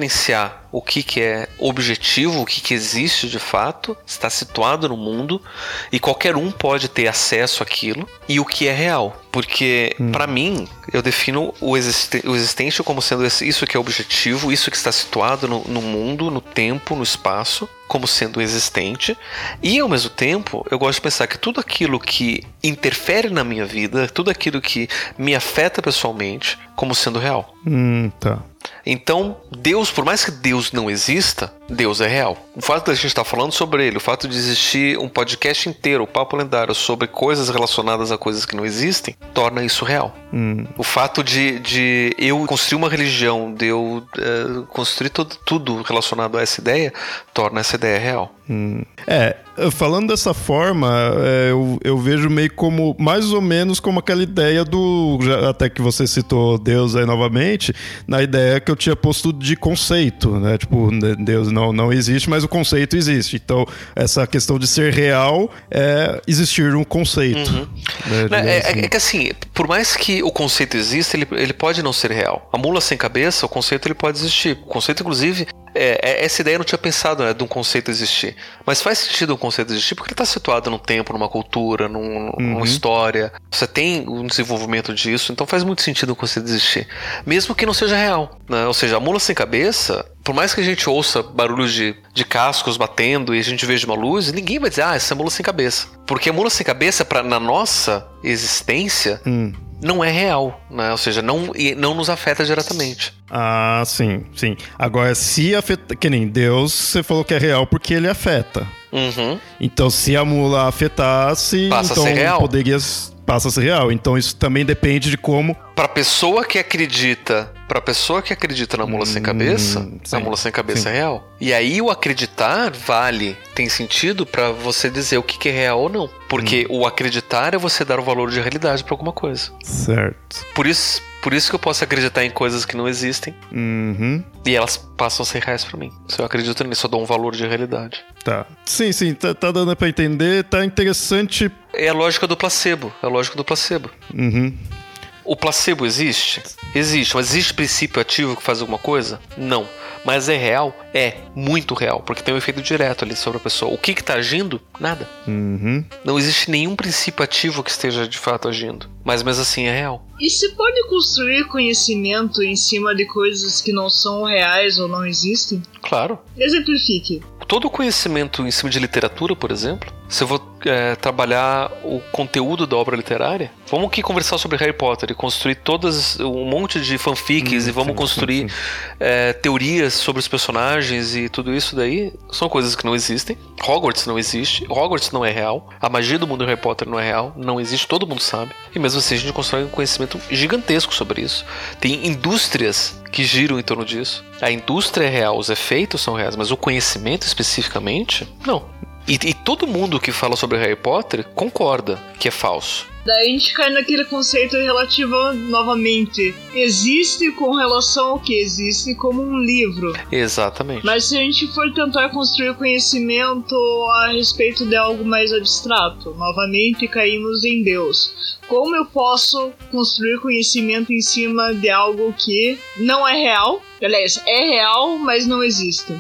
o que, que é objetivo, o que, que existe de fato, está situado no mundo e qualquer um pode ter acesso àquilo, e o que é real. Porque, hum. para mim, eu defino o, existe o existente como sendo isso que é objetivo, isso que está situado no, no mundo, no tempo, no espaço, como sendo existente. E, ao mesmo tempo, eu gosto de pensar que tudo aquilo que interfere na minha vida, tudo aquilo que me afeta pessoalmente, como sendo real. Hum, tá. Então, Deus, por mais que Deus não exista, Deus é real. O fato da gente estar falando sobre ele, o fato de existir um podcast inteiro, o Papo Lendário, sobre coisas relacionadas a coisas que não existem, torna isso real. Hum. O fato de, de eu construir uma religião, de eu é, construir todo, tudo relacionado a essa ideia, torna essa ideia real. Hum. É, falando dessa forma, é, eu, eu vejo meio como, mais ou menos como aquela ideia do, até que você citou Deus aí novamente, na ideia que eu tinha posto de conceito, né? Tipo, Deus não, não existe, mas o conceito existe. Então, essa questão de ser real é existir um conceito. Uhum. Né, é, é, assim. é, que assim, por mais que o conceito exista, ele, ele pode não ser real. A mula sem cabeça, o conceito ele pode existir. O conceito, inclusive, é, é, essa ideia eu não tinha pensado né, de um conceito existir. Mas faz sentido um conceito existir porque ele está situado num tempo, numa cultura, num, uhum. numa história. Você tem um desenvolvimento disso, então faz muito sentido um conceito existir. Mesmo que não seja real. Né? Ou seja, a mula sem cabeça, por mais que a gente ouça barulhos de, de cascos batendo e a gente veja uma luz, ninguém vai dizer, ah, essa é mula sem cabeça. Porque a mula sem cabeça, pra, na nossa existência, hum não é real, né? Ou seja, não, não nos afeta diretamente. Ah, sim, sim. Agora, se afeta. Que nem Deus, você falou que é real porque ele afeta. Uhum. Então, se a mula afetasse, Passa então a ser real. poderia passa a ser real. Então isso também depende de como. Pra pessoa que acredita, pra pessoa que acredita na mula hum, sem cabeça, sim, a mula sem cabeça sim. é real. E aí o acreditar vale, tem sentido para você dizer o que é real ou não. Porque hum. o acreditar é você dar o valor de realidade para alguma coisa. Certo. Por isso, por isso que eu posso acreditar em coisas que não existem. Uhum. E elas passam a ser reais pra mim. Se eu acredito nisso, eu dou um valor de realidade. Tá. Sim, sim, tá, tá dando pra entender. Tá interessante. É a lógica do placebo. É a lógica do placebo. Uhum. O placebo existe? Existe. Mas existe princípio ativo que faz alguma coisa? Não. Mas é real? É, muito real, porque tem um efeito direto ali sobre a pessoa. O que está agindo? Nada. Uhum. Não existe nenhum princípio ativo que esteja de fato agindo. Mas mesmo assim é real. E se pode construir conhecimento em cima de coisas que não são reais ou não existem? Claro. Exemplifique todo o conhecimento em cima de literatura, por exemplo, se eu vou é, trabalhar o conteúdo da obra literária, vamos aqui conversar sobre Harry Potter e construir todas um monte de fanfics hum, e vamos sim, construir sim, sim. É, teorias sobre os personagens e tudo isso daí são coisas que não existem. Hogwarts não existe, Hogwarts não é real, a magia do mundo Harry Potter não é real, não existe, todo mundo sabe. E mesmo assim a gente constrói um conhecimento gigantesco sobre isso. Tem indústrias que giram em torno disso. A indústria é real, os efeitos são reais, mas o conhecimento especificamente, não. E, e, todo mundo que fala sobre Harry Potter concorda que é falso. Daí a gente cai naquele conceito relativo novamente. Existe com relação ao que existe como um livro. Exatamente. Mas se a gente for tentar construir conhecimento a respeito de algo mais abstrato, novamente caímos em Deus. Como eu posso construir conhecimento em cima de algo que não é real? Aliás, é real, mas não existe.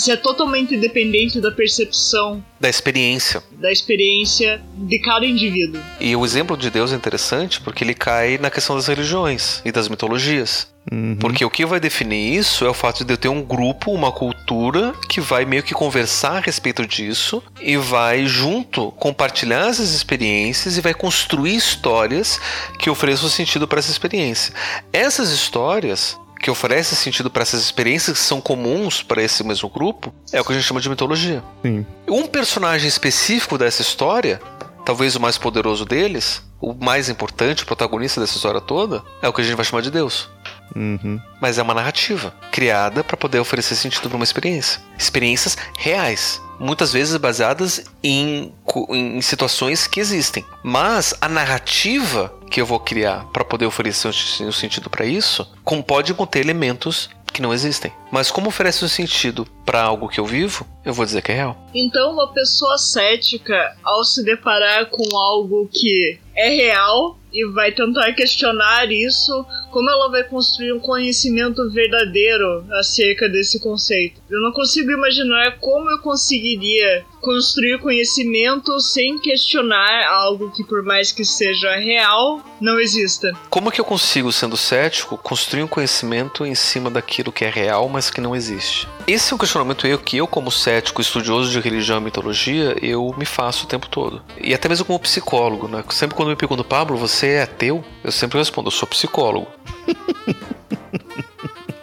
Isso é totalmente dependente da percepção. Da experiência. Da experiência de cada indivíduo. E o exemplo de Deus é interessante porque ele cai na questão das religiões e das mitologias. Uhum. Porque o que vai definir isso é o fato de eu ter um grupo, uma cultura que vai meio que conversar a respeito disso e vai junto compartilhar essas experiências e vai construir histórias que ofereçam sentido para essa experiência. Essas histórias que oferece sentido para essas experiências que são comuns para esse mesmo grupo é o que a gente chama de mitologia. Sim. Um personagem específico dessa história, talvez o mais poderoso deles, o mais importante, o protagonista dessa história toda, é o que a gente vai chamar de Deus. Uhum. Mas é uma narrativa criada para poder oferecer sentido para uma experiência. Experiências reais, muitas vezes baseadas em, em situações que existem. Mas a narrativa que eu vou criar para poder oferecer um sentido para isso pode conter elementos que não existem. Mas como oferece um sentido para algo que eu vivo, eu vou dizer que é real. Então, uma pessoa cética, ao se deparar com algo que é real e vai tentar questionar isso, como ela vai construir um conhecimento verdadeiro acerca desse conceito? Eu não consigo imaginar como eu conseguiria construir conhecimento sem questionar algo que, por mais que seja real, não exista. Como que eu consigo, sendo cético, construir um conhecimento em cima daquilo que é real, mas que não existe? Esse é um questionamento eu que eu, como cético, estudioso de religião e mitologia, eu me faço o tempo todo. E até mesmo como psicólogo, né? Sempre quando me perguntam, Pablo, você é ateu? Eu sempre respondo, eu sou psicólogo. *laughs*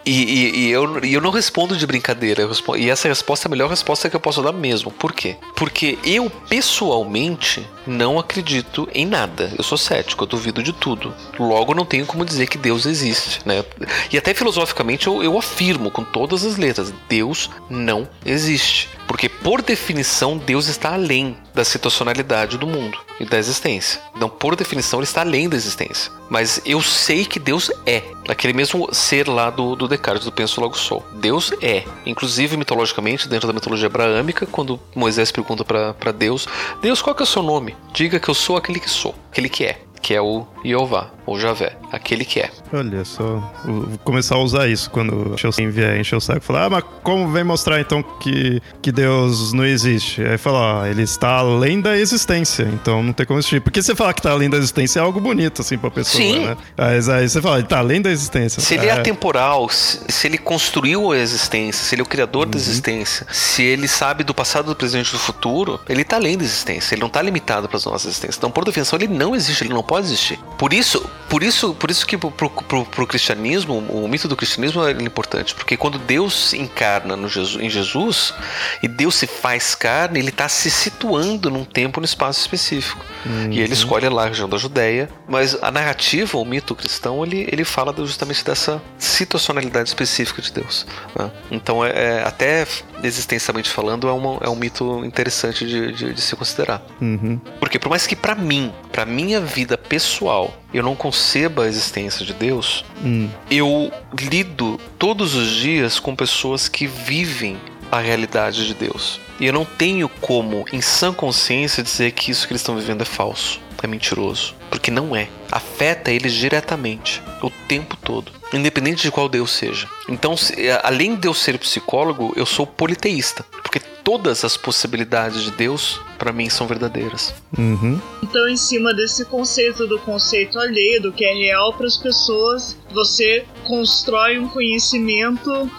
E, e, e, eu, e eu não respondo de brincadeira. Respondo, e essa resposta é a melhor resposta que eu posso dar mesmo. Por quê? Porque eu, pessoalmente, não acredito em nada. Eu sou cético, eu duvido de tudo. Logo, não tenho como dizer que Deus existe, né? E até filosoficamente eu, eu afirmo com todas as letras: Deus não existe. Porque, por definição, Deus está além da situacionalidade do mundo e da existência. Então, por definição, ele está além da existência. Mas eu sei que Deus é. Aquele mesmo ser lá do, do Descartes, do Penso Logo Sou. Deus é. Inclusive, mitologicamente, dentro da mitologia abraâmica, quando Moisés pergunta para Deus: Deus, qual é o seu nome? Diga que eu sou aquele que sou, aquele que é. Que é o Jeová, ou Javé, aquele que é. Olha só, vou começar a usar isso quando alguém vier encher o saco e falar, ah, mas como vem mostrar então que, que Deus não existe? Aí fala, ó, ele está além da existência, então não tem como existir. Porque você falar que está além da existência é algo bonito, assim, pra pessoa, Sim. né? Mas aí você fala, ele está além da existência. Se ele é, é atemporal, se, se, ele construiu a existência, se ele é o criador uhum. da existência, se ele sabe do passado, do presente e do futuro, ele está além da existência, ele não está limitado para as nossas existências. Então, por definição, ele não existe, ele não pode existir. Por isso, por isso, por isso que pro, pro, pro, cristianismo, o mito do cristianismo é importante, porque quando Deus encarna no Jesus, em Jesus e Deus se faz carne, ele está se situando num tempo, num espaço específico. Uhum. E ele escolhe lá a região da Judéia, mas a narrativa, o mito cristão, ele, ele fala justamente dessa situacionalidade específica de Deus. Né? Então, é, é, até existencialmente falando, é, uma, é um mito interessante de, de, de se considerar. Uhum. Porque por mais que para mim, para minha vida pessoal, eu não conceba a existência de Deus, hum. eu lido todos os dias com pessoas que vivem a realidade de Deus. E eu não tenho como, em sã consciência, dizer que isso que eles estão vivendo é falso, é mentiroso. Porque não é. Afeta eles diretamente, o tempo todo. Independente de qual Deus seja. Então, além de eu ser psicólogo, eu sou politeísta. Porque todas as possibilidades de Deus, para mim, são verdadeiras. Uhum. Então, em cima desse conceito do conceito alheio, do que é real para as pessoas, você constrói um conhecimento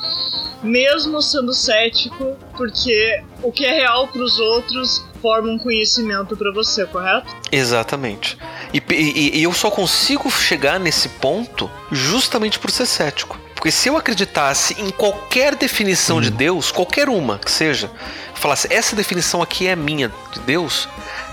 mesmo sendo cético, porque o que é real para os outros forma um conhecimento para você, correto? Exatamente. E, e, e, eu só consigo chegar nesse ponto justamente por ser cético. Porque se eu acreditasse em qualquer definição hum. de Deus, qualquer uma que seja, falasse essa definição aqui é minha de Deus,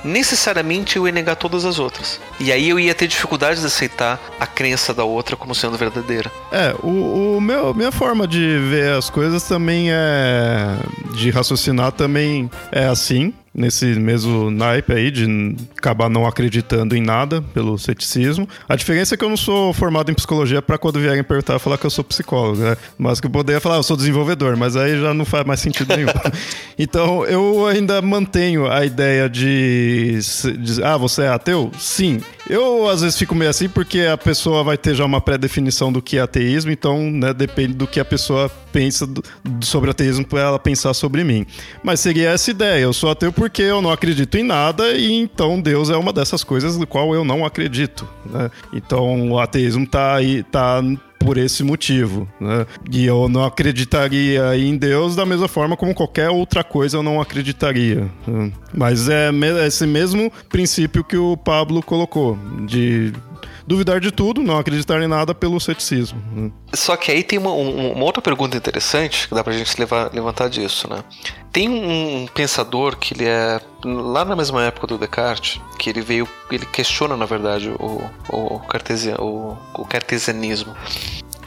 necessariamente eu ia negar todas as outras. E aí eu ia ter dificuldade de aceitar a crença da outra como sendo verdadeira. É, o, o meu, minha forma de ver as coisas também é. de raciocinar também é assim nesse mesmo naipe aí de acabar não acreditando em nada pelo ceticismo. A diferença é que eu não sou formado em psicologia para quando vierem perguntar falar que eu sou psicólogo, né? Mas que eu poderia falar, ah, eu sou desenvolvedor, mas aí já não faz mais sentido nenhum. *laughs* então eu ainda mantenho a ideia de, de ah, você é ateu? Sim. Eu às vezes fico meio assim porque a pessoa vai ter já uma pré-definição do que é ateísmo, então né, depende do que a pessoa pensa do, sobre ateísmo para ela pensar sobre mim. Mas seria essa ideia, eu sou ateu porque eu não acredito em nada e então Deus é uma dessas coisas do qual eu não acredito. Né? Então o ateísmo está aí, tá por esse motivo, né? E eu não acreditaria em Deus da mesma forma como qualquer outra coisa eu não acreditaria. Né? Mas é esse mesmo princípio que o Pablo colocou, de duvidar de tudo, não acreditar em nada pelo ceticismo. Né? Só que aí tem uma, uma, outra pergunta interessante que dá pra gente levar, levantar disso, né? Tem um pensador que ele é lá na mesma época do Descartes, que ele veio, ele questiona na verdade o, o, o, o cartesianismo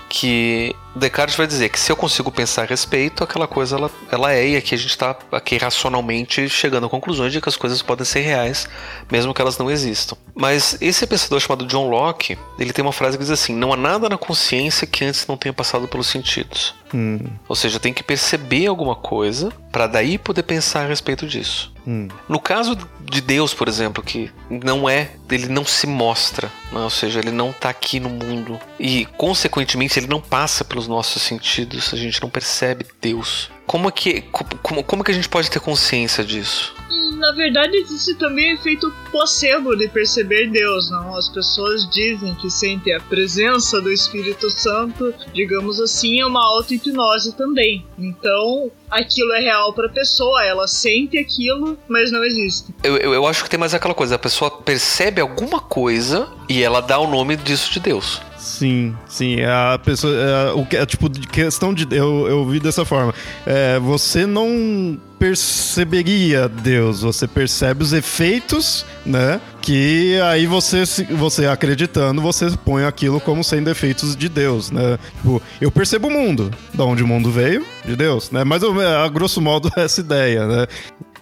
que Descartes vai dizer que se eu consigo pensar a respeito, aquela coisa ela, ela é, e aqui a gente está aqui racionalmente chegando a conclusões de que as coisas podem ser reais, mesmo que elas não existam. Mas esse pensador chamado John Locke, ele tem uma frase que diz assim: não há nada na consciência que antes não tenha passado pelos sentidos. Hum. Ou seja, tem que perceber alguma coisa para daí poder pensar a respeito disso. Hum. No caso de Deus, por exemplo, que não é, ele não se mostra, né? ou seja, ele não está aqui no mundo e, consequentemente, ele não passa pelos nossos sentidos, a gente não percebe Deus. Como é que, como, como que a gente pode ter consciência disso? Na verdade, existe também efeito placebo de perceber Deus, não? As pessoas dizem que sentem a presença do Espírito Santo, digamos assim, é uma auto-hipnose também. Então, aquilo é real para a pessoa, ela sente aquilo, mas não existe. Eu, eu, eu, acho que tem mais aquela coisa, a pessoa percebe alguma coisa e ela dá o nome disso de Deus. Sim, sim. A pessoa. É, o que é tipo de questão de. Eu, eu vi dessa forma. É, você não perceberia Deus, você percebe os efeitos, né? Que aí você, você acreditando, você põe aquilo como sendo efeitos de Deus, né? Tipo, eu percebo o mundo, da onde o mundo veio, de Deus, né? Mas a grosso modo *laughs* essa ideia, né?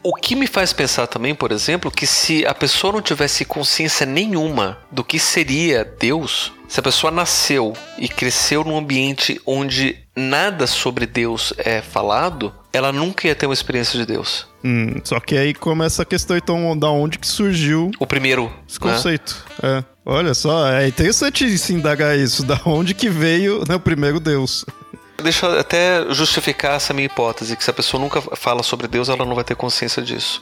O que me faz pensar também, por exemplo, que se a pessoa não tivesse consciência nenhuma do que seria Deus, se a pessoa nasceu e cresceu num ambiente onde nada sobre Deus é falado, ela nunca ia ter uma experiência de Deus. Hum, só que aí começa a questão então da onde que surgiu o primeiro esse conceito. Né? É. Olha só, é interessante se indagar isso, *laughs* da onde que veio né, o primeiro Deus. Deixa eu até justificar essa minha hipótese, que se a pessoa nunca fala sobre Deus, ela não vai ter consciência disso.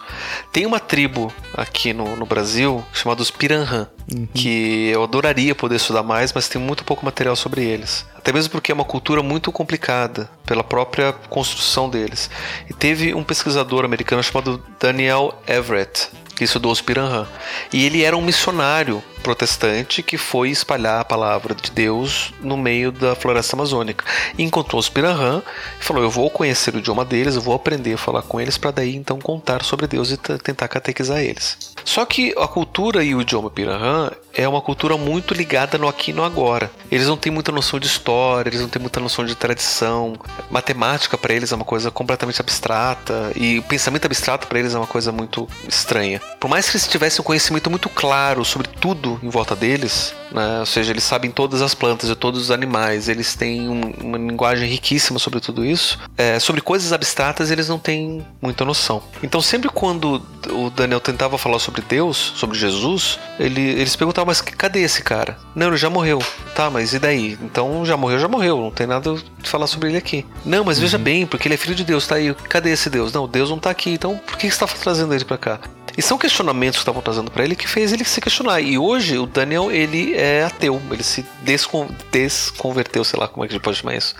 Tem uma tribo aqui no, no Brasil chamada os Piranhã, uhum. que eu adoraria poder estudar mais, mas tem muito pouco material sobre eles. Até mesmo porque é uma cultura muito complicada pela própria construção deles. E teve um pesquisador americano chamado Daniel Everett, que estudou os Piranhã. E ele era um missionário protestante que foi espalhar a palavra de Deus no meio da floresta amazônica. E encontrou os Piranhã e falou: Eu vou conhecer o idioma deles, eu vou aprender a falar com eles para daí então contar sobre Deus e tentar catequizar eles. Só que a cultura e o idioma Piranhã é uma cultura muito ligada no aqui e no agora. Eles não têm muita noção de história, eles não têm muita noção de tradição. Matemática para eles é uma coisa completamente abstrata e o pensamento abstrato para eles é uma coisa muito estranha. Por mais que eles tivessem um conhecimento muito claro sobre tudo em volta deles, né? ou seja, eles sabem todas as plantas e todos os animais, eles têm um, uma linguagem riquíssima sobre tudo isso. É, sobre coisas abstratas, eles não têm muita noção. Então, sempre quando o Daniel tentava falar sobre Deus, sobre Jesus, ele, eles perguntavam: Mas cadê esse cara? Não, ele já morreu. Tá, mas e daí? Então, já morreu, já morreu. Não tem nada de falar sobre ele aqui. Não, mas uhum. veja bem, porque ele é filho de Deus, tá aí. Cadê esse Deus? Não, Deus não tá aqui. Então, por que você está trazendo ele para cá? E são questionamentos que estavam trazendo para ele que fez ele se questionar. E hoje o Daniel ele é ateu, ele se descon desconverteu, sei lá como é que a gente pode chamar isso.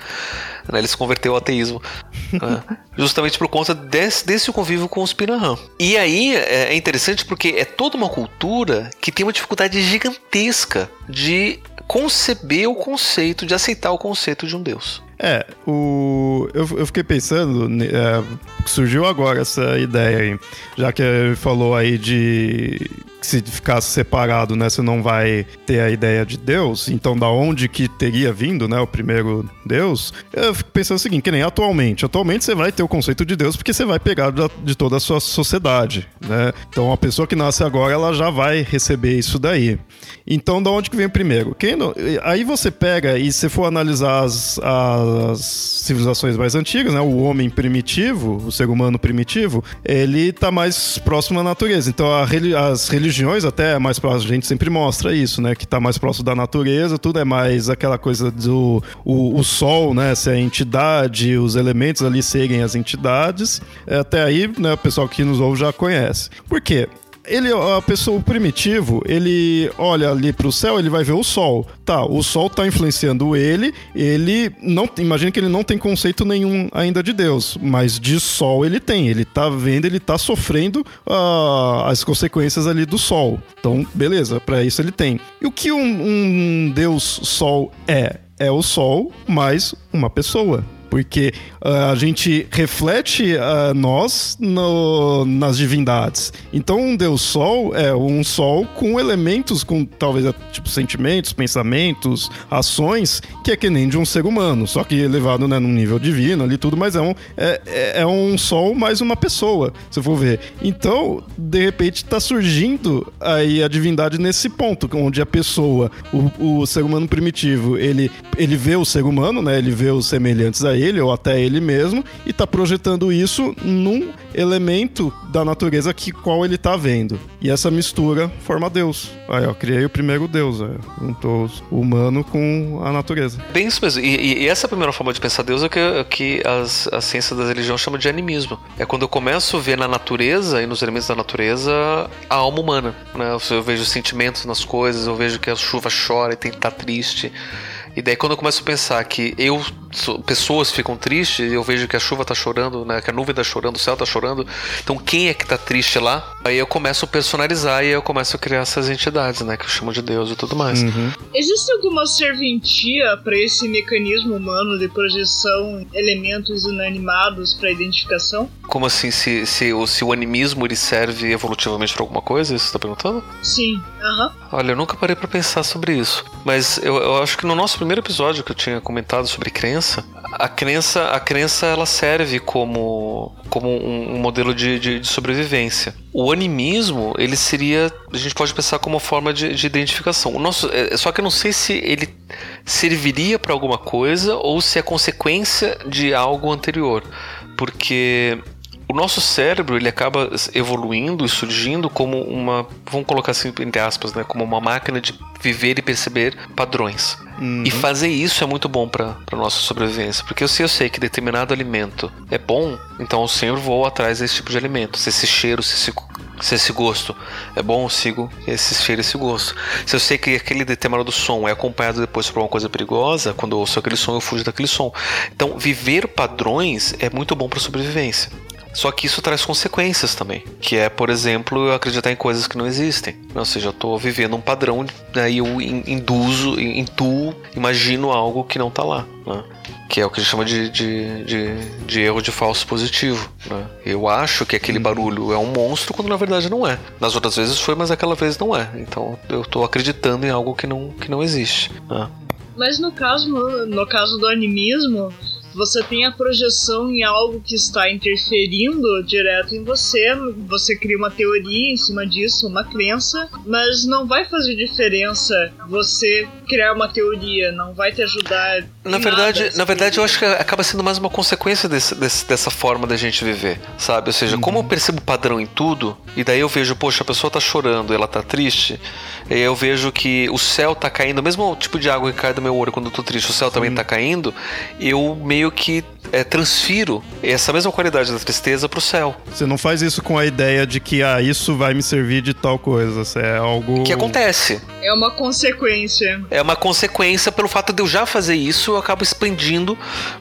Né? Ele se converteu ao ateísmo. *laughs* né? Justamente por conta desse, desse convívio com os Piranhã. E aí é, é interessante porque é toda uma cultura que tem uma dificuldade gigantesca de conceber o conceito, de aceitar o conceito de um Deus. É, o, eu, eu fiquei pensando, é, surgiu agora essa ideia aí, já que falou aí de se ficasse separado, né, você não vai ter a ideia de Deus, então da onde que teria vindo, né, o primeiro Deus? Eu fico pensando o seguinte, que nem atualmente, atualmente você vai ter o conceito de Deus porque você vai pegar de toda a sua sociedade, né? Então a pessoa que nasce agora, ela já vai receber isso daí. Então da onde que vem o primeiro? Quem não, aí você pega e se for analisar as, as civilizações mais antigas, né, o homem primitivo, o ser humano primitivo, ele tá mais próximo à natureza. Então a, as religiões religiões até mais próximo, a gente sempre mostra isso, né? Que tá mais próximo da natureza, tudo é mais aquela coisa do o, o sol, né? Ser a entidade, os elementos ali serem as entidades. Até aí, né, o pessoal que nos ouve já conhece. Por quê? Ele, a pessoa, primitivo, ele olha ali para o céu, ele vai ver o sol. Tá, o sol tá influenciando ele, ele não, imagina que ele não tem conceito nenhum ainda de Deus, mas de sol ele tem, ele tá vendo, ele tá sofrendo uh, as consequências ali do sol. Então, beleza, para isso ele tem. E o que um, um Deus sol é? É o sol mais uma pessoa porque uh, a gente reflete uh, nós no, nas divindades. Então, um Deus Sol é um Sol com elementos, com talvez tipo sentimentos, pensamentos, ações, que é que nem de um ser humano, só que elevado né, num nível divino ali tudo, mas é um, é, é, é um Sol mais uma pessoa, se for ver. Então, de repente, está surgindo aí a divindade nesse ponto, onde a pessoa, o, o ser humano primitivo, ele, ele vê o ser humano, né? Ele vê os semelhantes a ele ele ou até ele mesmo e está projetando isso num elemento da natureza que qual ele está vendo. E essa mistura forma Deus. Aí, eu criei o primeiro Deus, é, juntou o humano com a natureza. Bem isso mesmo. E, e essa primeira forma de pensar Deus é que, que as, a ciência das religiões chama de animismo. É quando eu começo a ver na natureza e nos elementos da natureza a alma humana. Né? Eu vejo sentimentos nas coisas, eu vejo que a chuva chora e tem que estar tá triste. E daí quando eu começo a pensar que eu pessoas ficam tristes, eu vejo que a chuva tá chorando, né, que a nuvem tá chorando, o céu tá chorando. Então quem é que tá triste lá? Aí eu começo a personalizar e eu começo a criar essas entidades, né, que eu chamo de Deus e tudo mais. Uhum. Existe alguma serventia para esse mecanismo humano de projeção elementos inanimados para identificação? Como assim, se, se, se o animismo ele serve evolutivamente para alguma coisa? Isso você tá perguntando? Sim, aham. Uhum. Olha, eu nunca parei para pensar sobre isso. Mas eu, eu acho que no nosso primeiro episódio que eu tinha comentado sobre crença, a crença, a crença ela serve como, como um, um modelo de, de, de, sobrevivência. O animismo, ele seria, a gente pode pensar como uma forma de, de identificação. O nosso, é, só que eu não sei se ele serviria para alguma coisa ou se é consequência de algo anterior. Porque o nosso cérebro ele acaba evoluindo e surgindo como uma, vamos colocar assim entre aspas, né, como uma máquina de viver e perceber padrões. Uhum. E fazer isso é muito bom para nossa sobrevivência, porque se eu sei que determinado alimento é bom, então eu sempre vou atrás desse tipo de alimento. Se esse cheiro, se esse se esse gosto é bom, eu sigo esse cheiro, esse gosto. Se eu sei que aquele determinado som é acompanhado depois por uma coisa perigosa, quando eu ouço aquele som, eu fujo daquele som. Então, viver padrões é muito bom para sobrevivência. Só que isso traz consequências também, que é, por exemplo, eu acreditar em coisas que não existem. Ou seja, eu estou vivendo um padrão, aí eu induzo, intuo, imagino algo que não está lá. Né? que é o que a gente chama de, de, de, de erro de falso positivo. Né? Eu acho que aquele uhum. barulho é um monstro quando na verdade não é. Nas outras vezes foi, mas aquela vez não é. Então eu estou acreditando em algo que não, que não existe. Né? Mas no caso, no caso do animismo, você tem a projeção em algo que está interferindo direto em você, você cria uma teoria em cima disso, uma crença, mas não vai fazer diferença você criar uma teoria, não vai te ajudar. Na verdade, nada, na verdade, eu acho que acaba sendo mais uma consequência desse, desse, dessa forma da gente viver, sabe? Ou seja, uhum. como eu percebo padrão em tudo, e daí eu vejo, poxa, a pessoa tá chorando, ela tá triste, eu vejo que o céu tá caindo, mesmo tipo de água que cai do meu olho quando eu tô triste, o céu também tá caindo, eu meio que é, transfiro essa mesma qualidade da tristeza pro céu. Você não faz isso com a ideia de que, ah, isso vai me servir de tal coisa. Isso é algo. Que acontece. É uma consequência. É uma consequência pelo fato de eu já fazer isso, eu acabo expandindo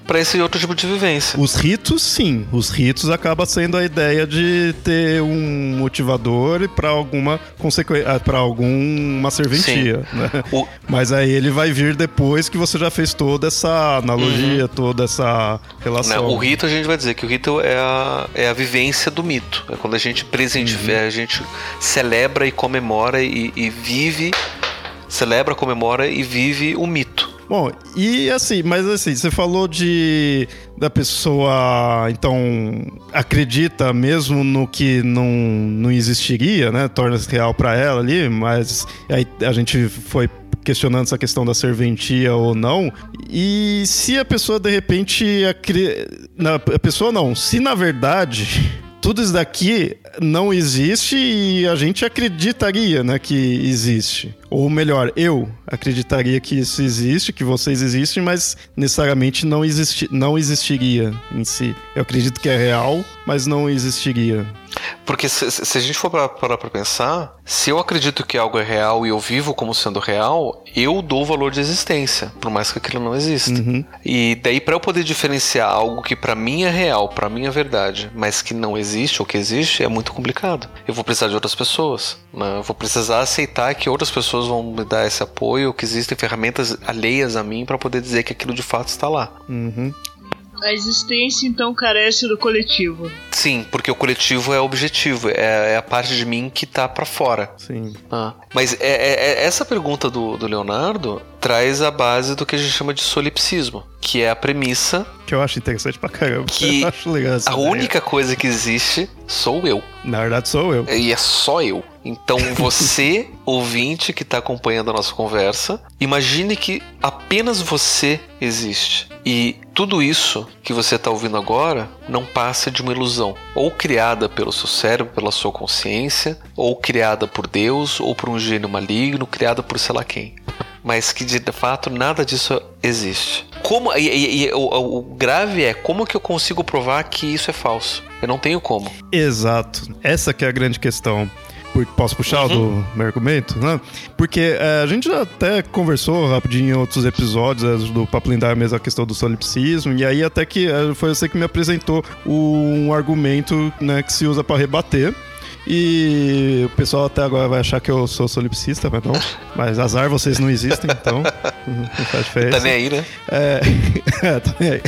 para esse outro tipo de vivência. Os ritos, sim. Os ritos acaba sendo a ideia de ter um motivador para alguma consequência, ah, para alguma serventia. Né? O... Mas aí ele vai vir depois que você já fez toda essa analogia, uhum. toda essa relação. Não, o rito a gente vai dizer que o rito é a, é a vivência do mito. É quando a gente presente, uhum. a gente celebra e comemora e, e vive, celebra, comemora e vive o mito. Bom, e assim, mas assim, você falou de da pessoa, então, acredita mesmo no que não, não existiria, né? Torna-se real para ela ali, mas aí a gente foi questionando essa questão da serventia ou não. E se a pessoa de repente. A, a pessoa não, se na verdade tudo isso daqui não existe e a gente acreditaria né, que existe. Ou melhor, eu acreditaria que isso existe, que vocês existem, mas necessariamente não, existi não existiria em si. Eu acredito que é real, mas não existiria. Porque se, se, a gente for parar pra pensar, se eu acredito que algo é real e eu vivo como sendo real, eu dou valor de existência, por mais que aquilo não exista. Uhum. E daí, para eu poder diferenciar algo que para mim é real, para mim é verdade, mas que não existe ou que existe, é muito complicado. Eu vou precisar de outras pessoas. Né? Eu vou precisar aceitar que outras pessoas vão me dar esse apoio, que existem ferramentas alheias a mim para poder dizer que aquilo de fato está lá. Uhum. A existência então carece do coletivo. Sim, porque o coletivo é objetivo, é, é a parte de mim que tá para fora. Sim. Ah, mas é, é, é, essa pergunta do, do Leonardo traz a base do que a gente chama de solipsismo, que é a premissa. Que eu acho interessante pra caramba. Que *laughs* eu acho legal a ideia. única coisa que existe sou eu. Na verdade, sou eu. E é só eu. Então *laughs* você, ouvinte que está acompanhando a nossa conversa, imagine que apenas você existe. E tudo isso que você está ouvindo agora não passa de uma ilusão, ou criada pelo seu cérebro, pela sua consciência, ou criada por Deus, ou por um gênio maligno, criada por sei lá quem. Mas que de fato nada disso existe. Como e, e, e o, o, grave é como que eu consigo provar que isso é falso? Eu não tenho como. Exato. Essa que é a grande questão posso puxar uhum. do meu argumento, né? Porque é, a gente já até conversou rapidinho em outros episódios é, do Papo Lendário mesmo a questão do solipsismo, e aí até que é, foi você que me apresentou um argumento né, que se usa para rebater. E o pessoal até agora vai achar que eu sou solipsista, mas não. Mas azar, vocês não existem, então *laughs* não faz diferença. Tá nem aí, né? É, *laughs* é tá nem aí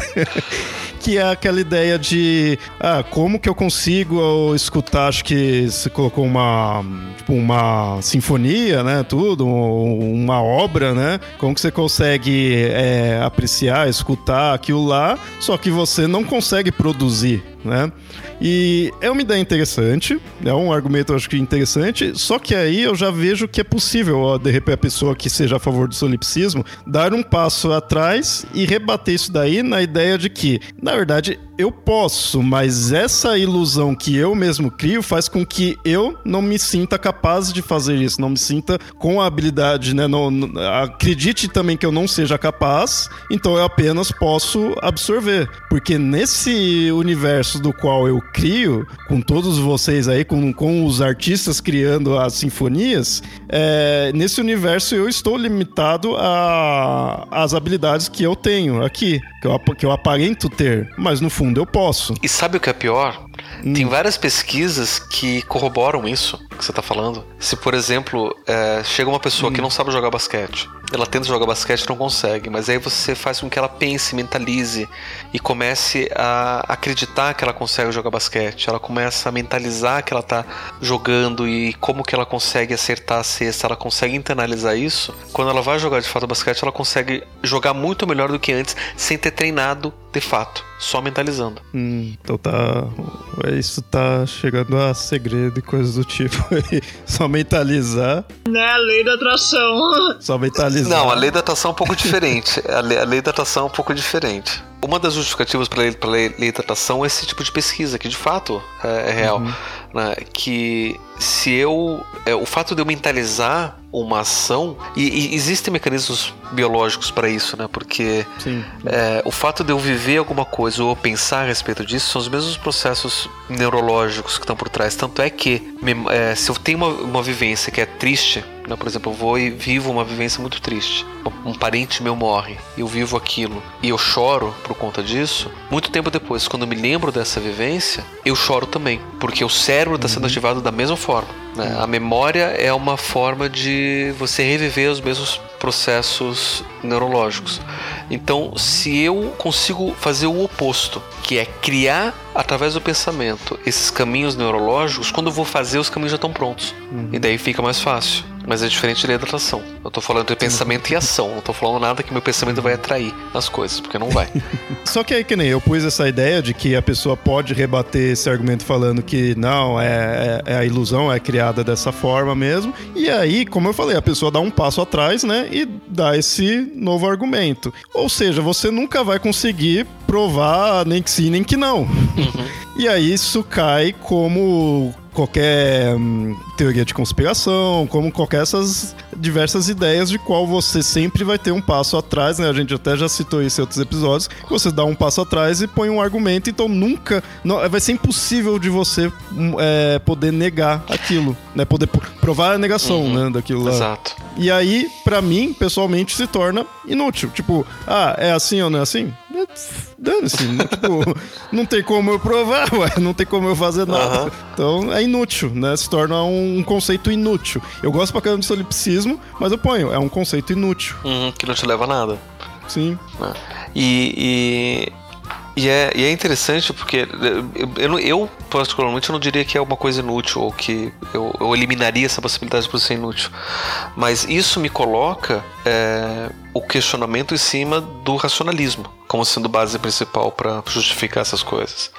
que é aquela ideia de ah, como que eu consigo escutar, acho que você colocou uma, tipo, uma sinfonia, né? Tudo, uma obra, né? Como que você consegue é, apreciar, escutar aquilo lá, só que você não consegue produzir, né? E é uma ideia interessante, é um argumento acho que interessante, só que aí eu já vejo que é possível, ó, de repente, a pessoa que seja a favor do solipsismo dar um passo atrás e rebater isso daí na ideia de que, na verdade, eu posso, mas essa ilusão que eu mesmo crio faz com que eu não me sinta capaz de fazer isso, não me sinta com a habilidade, né? Não, não, acredite também que eu não seja capaz, então eu apenas posso absorver. Porque nesse universo do qual eu crio, com todos vocês aí, com, com os artistas criando as sinfonias, é, nesse universo eu estou limitado às habilidades que eu tenho aqui, que eu, que eu aparento ter, mas no fundo eu posso. E sabe o que é pior? Hum. Tem várias pesquisas que corroboram isso que você está falando. Se, por exemplo, é, chega uma pessoa hum. que não sabe jogar basquete, ela tenta jogar basquete e não consegue, mas aí você faz com que ela pense, mentalize e comece a acreditar que ela consegue jogar basquete. Ela começa a mentalizar que ela está jogando e como que ela consegue acertar a cesta, ela consegue internalizar isso. Quando ela vai jogar de fato basquete, ela consegue jogar muito melhor do que antes, sem ter treinado de fato, só mentalizando. Hum, então tá. Isso tá chegando a segredo e coisas do tipo. *laughs* só mentalizar. Né, a lei da atração. Só mentalizar. Não, a lei da atração é um pouco diferente. *laughs* a, lei, a lei da atração é um pouco diferente. Uma das justificativas para a lei, lei da atração é esse tipo de pesquisa, que de fato é, é real. Uhum. Né? Que se eu. É, o fato de eu mentalizar uma ação. E, e existem mecanismos biológicos para isso, né? Porque é, o fato de eu viver alguma coisa ou pensar a respeito disso são os mesmos processos neurológicos que estão por trás. Tanto é que é, se eu tenho uma, uma vivência que é triste, né? Por exemplo, eu vou e vivo uma vivência muito triste. Um parente meu morre, eu vivo aquilo e eu choro por conta disso. Muito tempo depois, quando eu me lembro dessa vivência, eu choro também, porque o cérebro está sendo uhum. ativado da mesma forma. Né? A memória é uma forma de você reviver os mesmos processos neurológicos. Então, se eu consigo fazer o oposto, que é criar através do pensamento esses caminhos neurológicos, quando eu vou fazer, os caminhos já estão prontos. Uhum. E daí fica mais fácil. Mas é diferente da atração. Eu tô falando de pensamento e ação. Não tô falando nada que meu pensamento vai atrair as coisas, porque não vai. *laughs* Só que aí que nem eu pus essa ideia de que a pessoa pode rebater esse argumento falando que não, é, é, é a ilusão, é criada dessa forma mesmo. E aí, como eu falei, a pessoa dá um passo atrás, né? E dá esse novo argumento. Ou seja, você nunca vai conseguir provar nem que sim, nem que não. Uhum. *laughs* e aí isso cai como qualquer hum, teoria de conspiração, como qualquer essas diversas ideias de qual você sempre vai ter um passo atrás, né? A gente até já citou isso em outros episódios. Você dá um passo atrás e põe um argumento, então nunca. Não, vai ser impossível de você hum, é, poder negar aquilo, né? Poder provar a negação, uhum. né? Daquilo lá. Exato. E aí, para mim, pessoalmente, se torna inútil. Tipo, ah, é assim ou não é assim? Dane-se, tipo, *laughs* não tem como eu provar, *laughs* ué, não tem como eu fazer nada. Uhum. Então é inútil, né? Se torna um conceito inútil. Eu gosto pra caramba de solipsismo, mas eu ponho, é um conceito inútil. Uhum, que não te leva a nada. Sim. É. E, e e é, e é interessante porque eu, eu, eu, particularmente, não diria que é uma coisa inútil ou que eu, eu eliminaria essa possibilidade por ser inútil. Mas isso me coloca é, o questionamento em cima do racionalismo como sendo base principal para justificar essas coisas.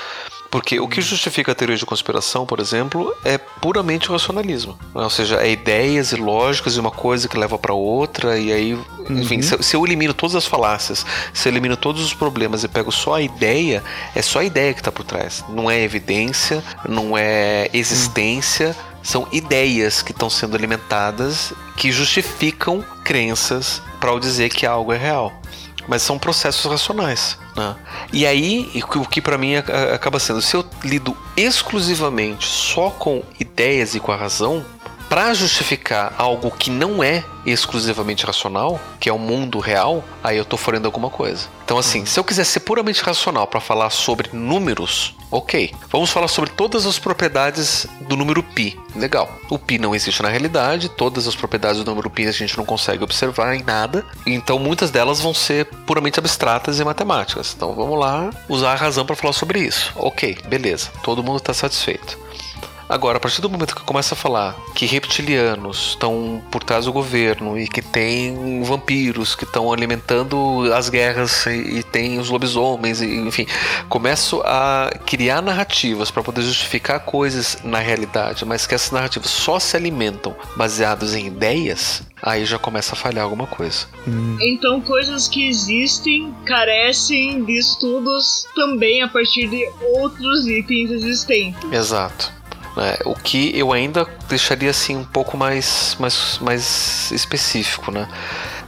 Porque o que justifica a teoria de conspiração, por exemplo, é puramente o racionalismo. Né? Ou seja, é ideias e lógicas de uma coisa que leva para outra, e aí, enfim, uhum. se, se, eu elimino todas as falácias, se eu elimino todos os problemas e pego só a ideia, é só a ideia que está por trás. Não é evidência, não é existência. Uhum. São ideias que estão sendo alimentadas que justificam crenças para eu dizer que algo é real mas são processos racionais. Né? E aí, o que para mim acaba sendo, se eu lido exclusivamente só com ideias e com a razão, para justificar algo que não é exclusivamente racional, que é o mundo real, aí eu tô forando alguma coisa. Então, assim, uhum. se eu quiser ser puramente racional para falar sobre números, ok. Vamos falar sobre todas as propriedades do número pi. Legal. O pi não existe na realidade, todas as propriedades do número pi a gente não consegue observar em nada, então muitas delas vão ser puramente abstratas e matemáticas. Então, vamos lá usar a razão para falar sobre isso. Ok, beleza. Todo mundo está satisfeito. Agora, a partir do momento que começa a falar que reptilianos estão por trás do governo e que tem vampiros que estão alimentando as guerras e, e tem os lobisomens, e, enfim, começo a criar narrativas para poder justificar coisas na realidade, mas que essas narrativas só se alimentam baseadas em ideias, aí já começa a falhar alguma coisa. Hum. Então, coisas que existem carecem de estudos também a partir de outros itens existentes. Exato. É, o que eu ainda deixaria assim um pouco mais, mais, mais específico, né?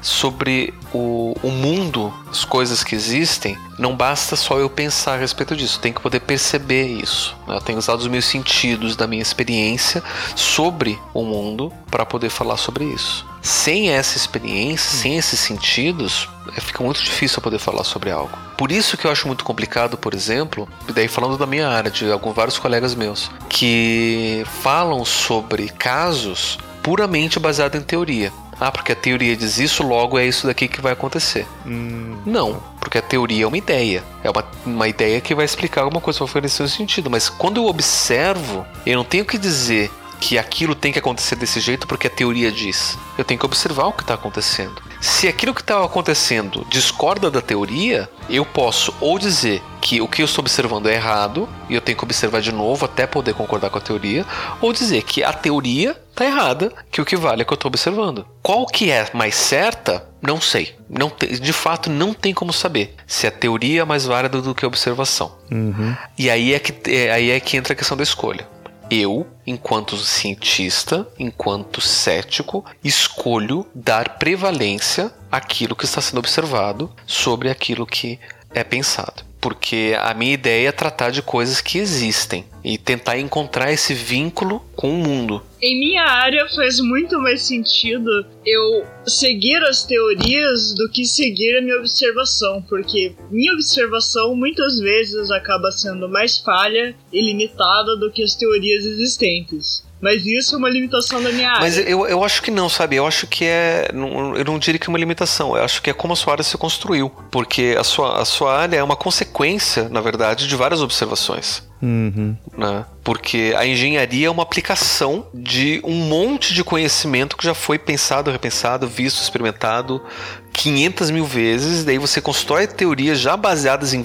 Sobre o, o mundo, as coisas que existem, não basta só eu pensar a respeito disso, tem que poder perceber isso. Né? Eu tenho usado os meus sentidos da minha experiência sobre o mundo para poder falar sobre isso. Sem essa experiência, sem esses sentidos, é, fica muito difícil eu poder falar sobre algo. Por isso que eu acho muito complicado, por exemplo, e daí falando da minha área, de alguns vários colegas meus, que falam sobre casos puramente baseados em teoria. Ah, porque a teoria diz isso, logo é isso daqui que vai acontecer. Hum. Não, porque a teoria é uma ideia. É uma, uma ideia que vai explicar alguma coisa, vai oferecer um sentido. Mas quando eu observo, eu não tenho que dizer que aquilo tem que acontecer desse jeito porque a teoria diz. Eu tenho que observar o que está acontecendo. Se aquilo que está acontecendo discorda da teoria, eu posso ou dizer que o que eu estou observando é errado e eu tenho que observar de novo até poder concordar com a teoria, ou dizer que a teoria está errada, que o que vale é o que eu estou observando. Qual que é mais certa? Não sei. Não de fato, não tem como saber se a teoria é mais válida do que a observação. Uhum. E aí é, que, é, aí é que entra a questão da escolha eu, enquanto cientista, enquanto cético, escolho dar prevalência àquilo que está sendo observado sobre aquilo que é pensado porque a minha ideia é tratar de coisas que existem e tentar encontrar esse vínculo com o mundo. Em minha área faz muito mais sentido eu seguir as teorias do que seguir a minha observação, porque minha observação muitas vezes acaba sendo mais falha e limitada do que as teorias existentes. Mas isso é uma limitação da minha área. Mas eu, eu acho que não, sabe? Eu acho que é. eu não diria que é uma limitação. Eu acho que é como a sua área se construiu. Porque a sua, a sua área é uma consequência, na verdade, de várias observações. Uhum. Né? Porque a engenharia é uma aplicação de um monte de conhecimento que já foi pensado, repensado, visto, experimentado 500 mil vezes. Daí você constrói teorias já baseadas em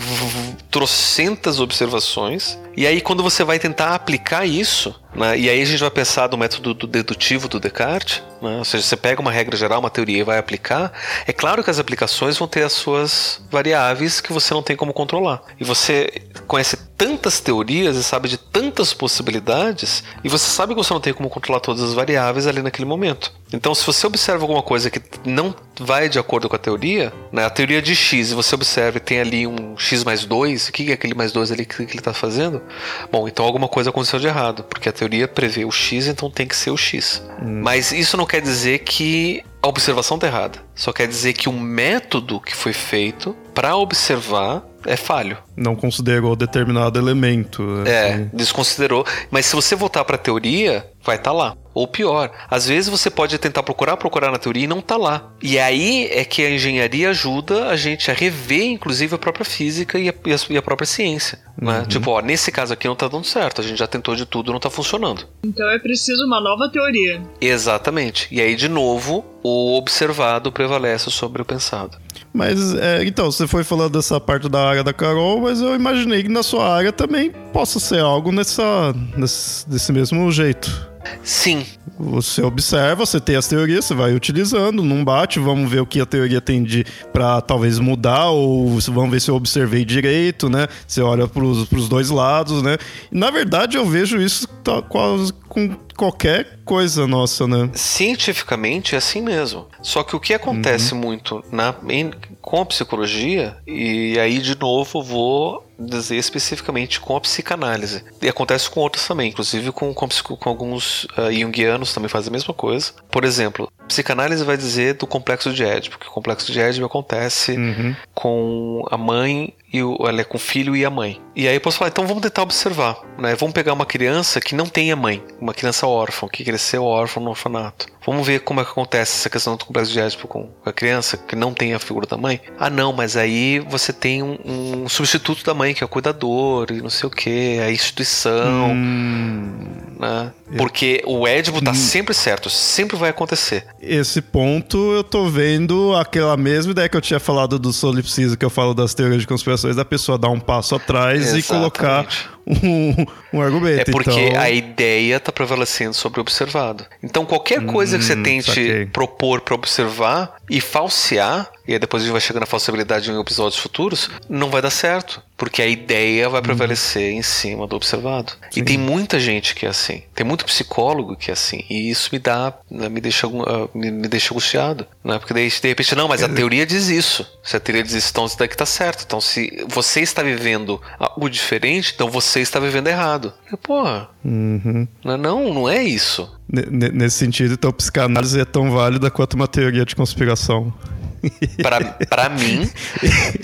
trocentas observações. E aí, quando você vai tentar aplicar isso, né? e aí a gente vai pensar do método do dedutivo do Descartes, né? ou seja, você pega uma regra geral, uma teoria e vai aplicar. É claro que as aplicações vão ter as suas variáveis que você não tem como controlar. E você conhece tantas teorias e sabe de tantas possibilidades, e você sabe que você não tem como controlar todas as variáveis ali naquele momento. Então, se você observa alguma coisa que não vai de acordo com a teoria, né, a teoria de x, e você observa e tem ali um x mais 2, o que é aquele mais 2 ali que ele está fazendo? Bom, então alguma coisa aconteceu de errado, porque a teoria prevê o x, então tem que ser o x. Hum. Mas isso não quer dizer que a observação está errada. Só quer dizer que o método que foi feito para observar é falho. Não considerou determinado elemento. Né? É, desconsiderou. Mas se você voltar para a teoria, vai estar tá lá. Ou pior, às vezes você pode tentar procurar, procurar na teoria e não tá lá. E aí é que a engenharia ajuda a gente a rever, inclusive, a própria física e a, e a própria ciência. Né? Uhum. Tipo, ó, nesse caso aqui não tá dando certo, a gente já tentou de tudo não tá funcionando. Então é preciso uma nova teoria. Exatamente. E aí, de novo, o observado prevalece sobre o pensado. Mas, é, então, você foi falando dessa parte da área da Carol, mas eu imaginei que na sua área também possa ser algo nessa, nesse, desse mesmo jeito. Sim. Você observa, você tem as teorias, você vai utilizando, não bate, vamos ver o que a teoria tem de para talvez mudar, ou vamos ver se eu observei direito, né? Você olha para os dois lados, né? E, na verdade, eu vejo isso quase com qualquer coisa nossa, né? Cientificamente é assim mesmo. Só que o que acontece uhum. muito na, em, com a psicologia, e aí de novo vou dizer especificamente com a psicanálise. E acontece com outros também, inclusive com, com, com alguns uh, junguianos também fazem a mesma coisa. Por exemplo, psicanálise vai dizer do complexo de Édipo, que o complexo de Édipo acontece uhum. com a mãe e o, ela é com o filho e a mãe. E aí eu posso falar, então vamos tentar observar, né? Vamos pegar uma criança que não tem a mãe, uma criança órfã, que cresceu órfã no orfanato. Vamos ver como é que acontece essa questão do complexo de Édipo com a criança que não tem a figura da mãe. Ah, não, mas aí você tem um, um substituto da mãe, que é o cuidador e não sei o que, a instituição. Hum. né? Porque o Édipo tá sempre certo, sempre vai acontecer. Esse ponto eu tô vendo aquela mesma ideia que eu tinha falado do solipsismo, que eu falo das teorias de conspirações, da pessoa dar um passo atrás Exatamente. e colocar um, um argumento. É porque então... a ideia está prevalecendo sobre o observado. Então, qualquer coisa hum, que você hum, tente saquei. propor para observar e falsear, e aí depois a gente vai chegar na falsibilidade em episódios futuros, não vai dar certo. Porque a ideia vai hum. prevalecer hum. em cima do observado. Sim. E tem muita gente que é assim. Tem muito psicólogo que é assim. E isso me dá, né, me deixa, ah, me, me deixa angustiado. Né? Porque daí, de repente, não, mas a teoria diz isso. Se a teoria diz isso, então isso daqui tá certo. Então, se você está vivendo algo diferente, então você está vivendo errado. E, porra, uhum. não, não é isso. N nesse sentido, então, psicanálise é tão válida quanto uma teoria de conspiração para mim,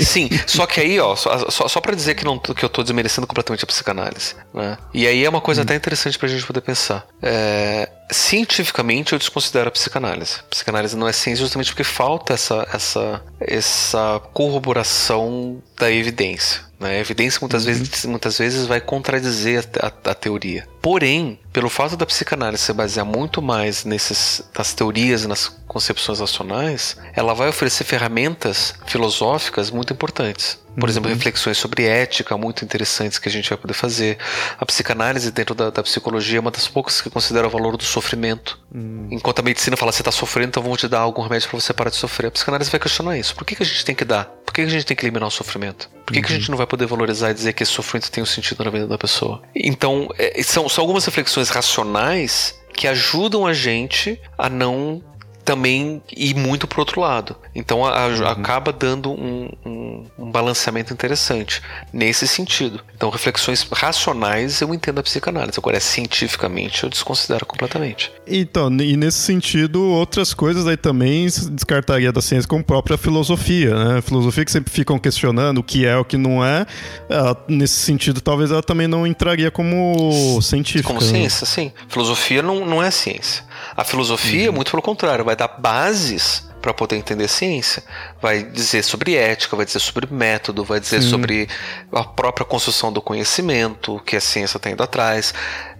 sim. Só que aí, ó, só, só, só para dizer que, não, que eu tô desmerecendo completamente a psicanálise. Né? E aí é uma coisa hum. até interessante pra gente poder pensar. É, cientificamente eu desconsidero a psicanálise. A psicanálise não é ciência justamente porque falta essa, essa, essa corroboração da evidência. Né? A evidência muitas, uhum. vezes, muitas vezes vai contradizer a, a, a, teoria. Porém, pelo fato da psicanálise se basear muito mais nesses, nas teorias e nas concepções racionais, ela vai oferecer ferramentas filosóficas muito importantes. Por uhum. exemplo, reflexões sobre ética muito interessantes que a gente vai poder fazer. A psicanálise dentro da, da psicologia é uma das poucas que considera o valor do sofrimento. Uhum. Enquanto a medicina fala, você está sofrendo, então vamos te dar algum remédio para você parar de sofrer. A psicanálise vai questionar isso. Por que, que a gente tem que dar? Por que, que a gente tem que eliminar o sofrimento? Por que, uhum. que a gente não vai poder valorizar e dizer que esse sofrimento tem um sentido na vida da pessoa? Então, é, são, são algumas reflexões racionais que ajudam a gente a não também ir muito pro outro lado. Então a, uhum. acaba dando um, um, um, balanceamento interessante nesse sentido. Então, reflexões racionais eu entendo a psicanálise, agora cientificamente eu desconsidero completamente. Então, e nesse sentido, outras coisas aí também descartaria da ciência, como a própria filosofia, né? A filosofia que sempre ficam questionando o que é, o que não é, ela, nesse sentido, talvez ela também não entraria como científica. Como ciência, sim. Filosofia não, não é ciência. A filosofia, uhum. muito pelo contrário, vai dar bases para poder entender ciência. Vai dizer sobre ética, vai dizer sobre método, vai dizer Sim. sobre a própria construção do conhecimento que a ciência está indo atrás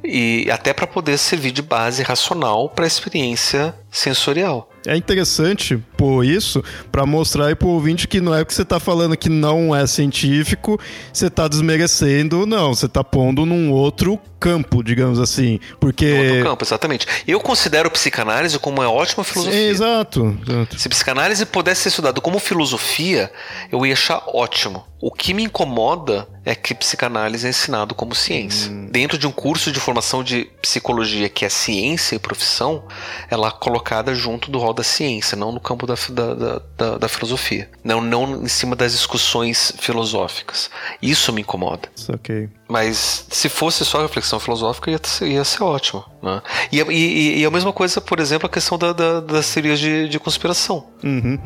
e até para poder servir de base racional para a experiência sensorial. É interessante por isso para mostrar aí pro ouvinte que não é que você está falando que não é científico, você está desmerecendo, não, você está pondo num outro campo, digamos assim, porque outro campo, exatamente. Eu considero psicanálise como uma ótima filosofia. Exato, exato. Se psicanálise pudesse ser estudado como filosofia, eu ia achar ótimo. O que me incomoda é que psicanálise é ensinado como ciência. Hum. Dentro de um curso de formação de psicologia que é ciência e profissão, ela é colocada junto do rol da ciência, não no campo da, da, da, da filosofia. Não, não em cima das discussões filosóficas. Isso me incomoda. Ok. Mas se fosse só reflexão filosófica, ia, ia ser ótimo. Né? E, e, e, a mesma coisa, por exemplo, a questão da, da, das teorias de, de conspiração. Uhum.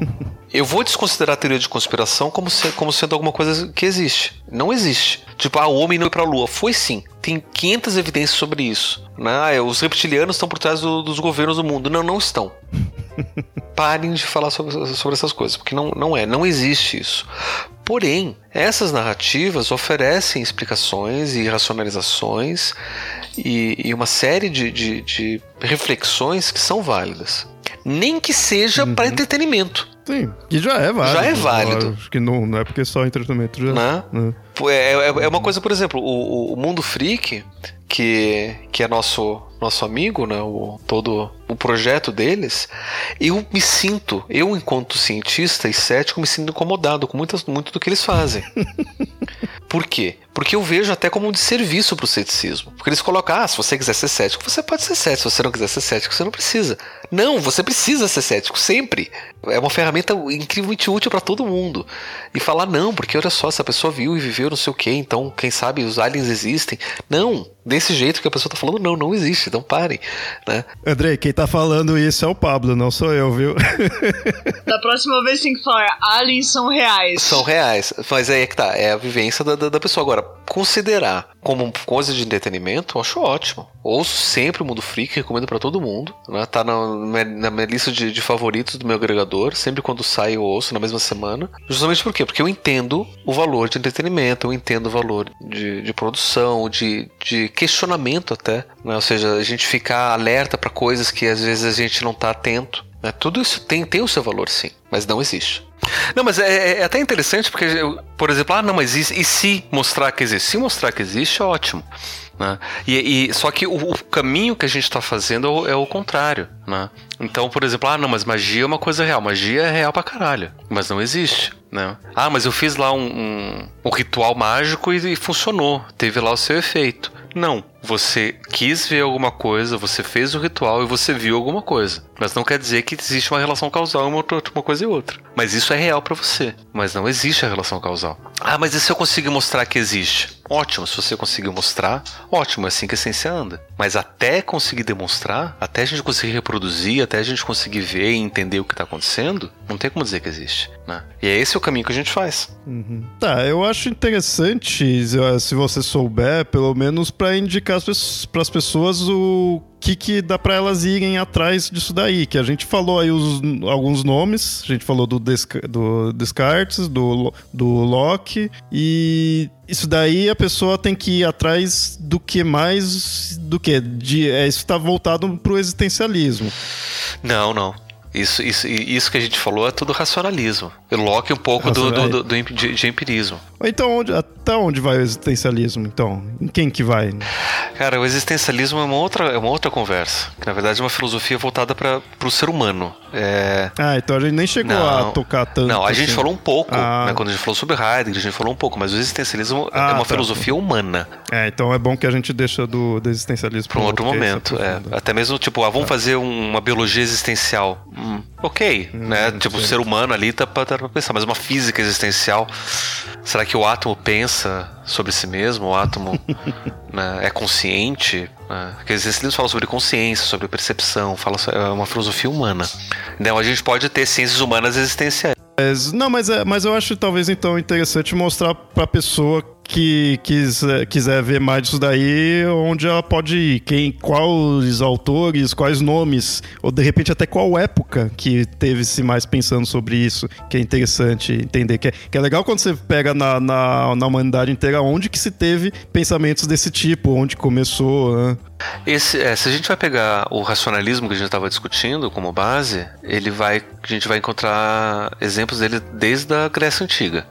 Eu vou desconsiderar a teoria de conspiração como, se, como sendo alguma coisa que existe. Não existe. Tipo, ah, o homem não foi pra lua. Foi sim. Tem 500 evidências sobre isso. Né? Ah, os reptilianos estão por trás do, dos governos do mundo. Não, não estão. *laughs* Parem de falar sobre, sobre essas coisas, porque não, não é, não existe isso. Porém, essas narrativas oferecem explicações e racionalizações e, e uma série de, de, de, reflexões que são válidas. Nem que seja uhum. para entretenimento. Sim, que já é válido. Já é válido. Acho que não, não é porque só entretenimento já. Né? né? É, é, é, uma coisa, por exemplo, o, o Mundo Freak, que, que é nosso, nosso amigo, né? O, todo o projeto deles, eu me sinto, eu enquanto cientista e cético, me sinto incomodado com muitas, muito do que eles fazem. *laughs* Por quê? Porque eu vejo até como um desserviço pro ceticismo. Porque eles colocam, ah, se você quiser ser cético, você pode ser cético. Se você não quiser ser cético, você não precisa. Não, você precisa ser cético, sempre. É uma ferramenta incrivelmente útil para todo mundo. E falar, não, porque olha só, essa pessoa viu e viveu não sei o que, então, quem sabe os aliens existem. Não, desse jeito que a pessoa tá falando, não, não existe, então parem. Né? André, quem tá falando isso é o Pablo, não sou eu, viu? *laughs* da próxima vez tem que falar, aliens são reais. São reais, mas aí é que tá, é a vivência da, da, da pessoa. Agora, considerar como coisa de entretenimento, eu acho ótimo. Ouço sempre o Mundo Freak, recomendo para todo mundo. Né? Tá na, na minha lista de, de, favoritos do meu agregador. Sempre quando sai eu ouço na mesma semana. Justamente por quê? Porque eu entendo o valor de entretenimento, eu entendo o valor de, de produção, de, de questionamento até. Né? Ou seja, a gente ficar alerta para coisas que às vezes a gente não tá atento. Né? Tudo isso tem, tem o seu valor, sim, mas não existe. Não, mas é, é até interessante porque, por exemplo, ah, não, mas e, e, se mostrar que existe? Se mostrar que existe, ótimo. Né? E, e, só que o, o, caminho que a gente está fazendo é o, é o, contrário. Né? Então, por exemplo, ah, não, mas magia é uma coisa real. Magia é real pra caralho, mas não existe. Né? Ah, mas eu fiz lá um, um, um ritual mágico e, e funcionou, teve lá o seu efeito. Não, você quis ver alguma coisa, você fez o ritual e você viu alguma coisa. Mas não quer dizer que existe uma relação causal entre uma coisa e outra. Mas isso é real para você. Mas não existe a relação causal. Ah, mas e se eu conseguir mostrar que existe? Ótimo, se você conseguir mostrar, ótimo, é assim que a ciência anda. Mas até conseguir demonstrar, até a gente conseguir reproduzir, até a gente conseguir ver e entender o que está acontecendo, não tem como dizer que existe. Né? E é esse o caminho que a gente faz. Uhum. Tá, eu acho interessante, se você souber, pelo menos para indicar para as pessoas o que, que dá para elas irem atrás disso daí. Que a gente falou aí os, alguns nomes, a gente falou do, Desca, do Descartes, do, do Locke, e isso daí a pessoa tem que ir atrás do que mais do que de é, isso está voltado para o existencialismo. Não, não. Isso, isso, isso que a gente falou é tudo racionalismo. Locke um pouco do, do, do, do de, de, empirismo. Então, onde, até onde vai o existencialismo, então? Em quem que vai? Cara, o existencialismo é uma outra, é uma outra conversa. Que, na verdade, é uma filosofia voltada para o ser humano. É... Ah, então a gente nem chegou não, a tocar tanto. Não, a assim. gente falou um pouco, ah. né, quando a gente falou sobre Heidegger, a gente falou um pouco, mas o existencialismo é ah, é uma tá. filosofia humana. É, então é bom que a gente deixa do, do existencialismo para um outro momento. É. Até mesmo, tipo, ah, vamos tá. fazer uma biologia existencial. Hum, ok, hum, né? Tipo, o ser humano ali tá para tá pensar, mas uma física existencial. Será que o átomo pensa sobre si mesmo? O átomo *laughs* né, é consciente? Né? Porque esses livros falam sobre consciência, sobre percepção, fala é uma filosofia humana. Então a gente pode ter ciências humanas existenciais. Não, mas, é, mas eu acho talvez então interessante mostrar para a pessoa que quiser, quiser ver mais disso daí, onde ela pode ir, quem, quais autores, quais nomes, ou de repente até qual época que teve-se mais pensando sobre isso, que é interessante entender. Que é, que é legal quando você pega na, na, na, humanidade inteira onde que se teve pensamentos desse tipo, onde começou. Né? Esse, é, se a gente vai pegar o racionalismo que a gente estava discutindo como base, ele vai, a gente vai encontrar exemplos dele desde a Grécia Antiga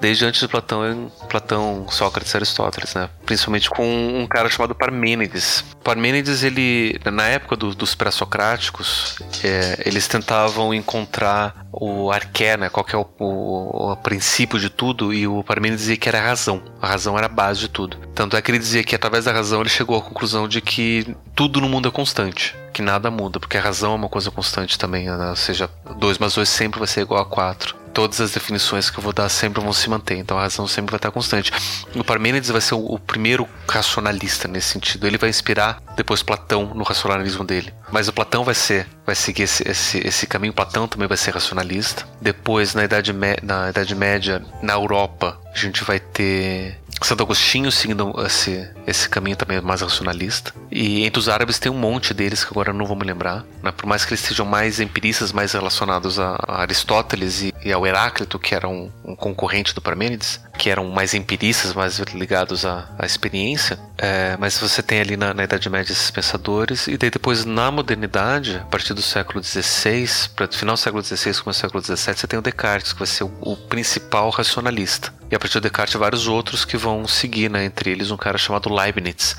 desde antes de Platão, Platão, Sócrates, Aristóteles, né? Principalmente com um cara chamado Parmênides. Parmênides, ele, na época do, dos pré-socráticos, é, eles tentavam encontrar o arqué, né? Qual que é o, o, o, princípio de tudo, e o Parmênides dizia que era a razão. A razão era a base de tudo. Tanto é que ele dizia que através da razão ele chegou à conclusão de que tudo no mundo é constante que nada muda, porque a razão é uma coisa constante também, né? ou seja, 2 mais 2 sempre vai ser igual a 4 todas as definições que eu vou dar sempre vão se manter, então a razão sempre vai estar constante. O Parmênides vai ser o, primeiro racionalista nesse sentido. Ele vai inspirar depois Platão no racionalismo dele. Mas o Platão vai ser, vai seguir esse, esse, esse caminho. Platão também vai ser racionalista. Depois, na Idade, na Idade Média, na Europa, a gente vai ter Santo Agostinho seguindo esse, esse caminho também mais racionalista. E entre os árabes tem um monte deles que agora não vou me lembrar. Né? Por mais que eles sejam mais empiristas, mais relacionados a Aristóteles e, e ao Heráclito, que era um, um, concorrente do Parmênides, que eram mais empiristas, mais ligados à, à experiência. É, mas você tem ali na, na, Idade Média esses pensadores. E daí depois na modernidade, a partir do século XVI, para final do século XVI, começo do século XVII, você tem o Descartes, que vai ser o, o principal racionalista. E a partir do Descartes, vários outros que vão seguir, né? Entre eles um cara chamado Leibniz,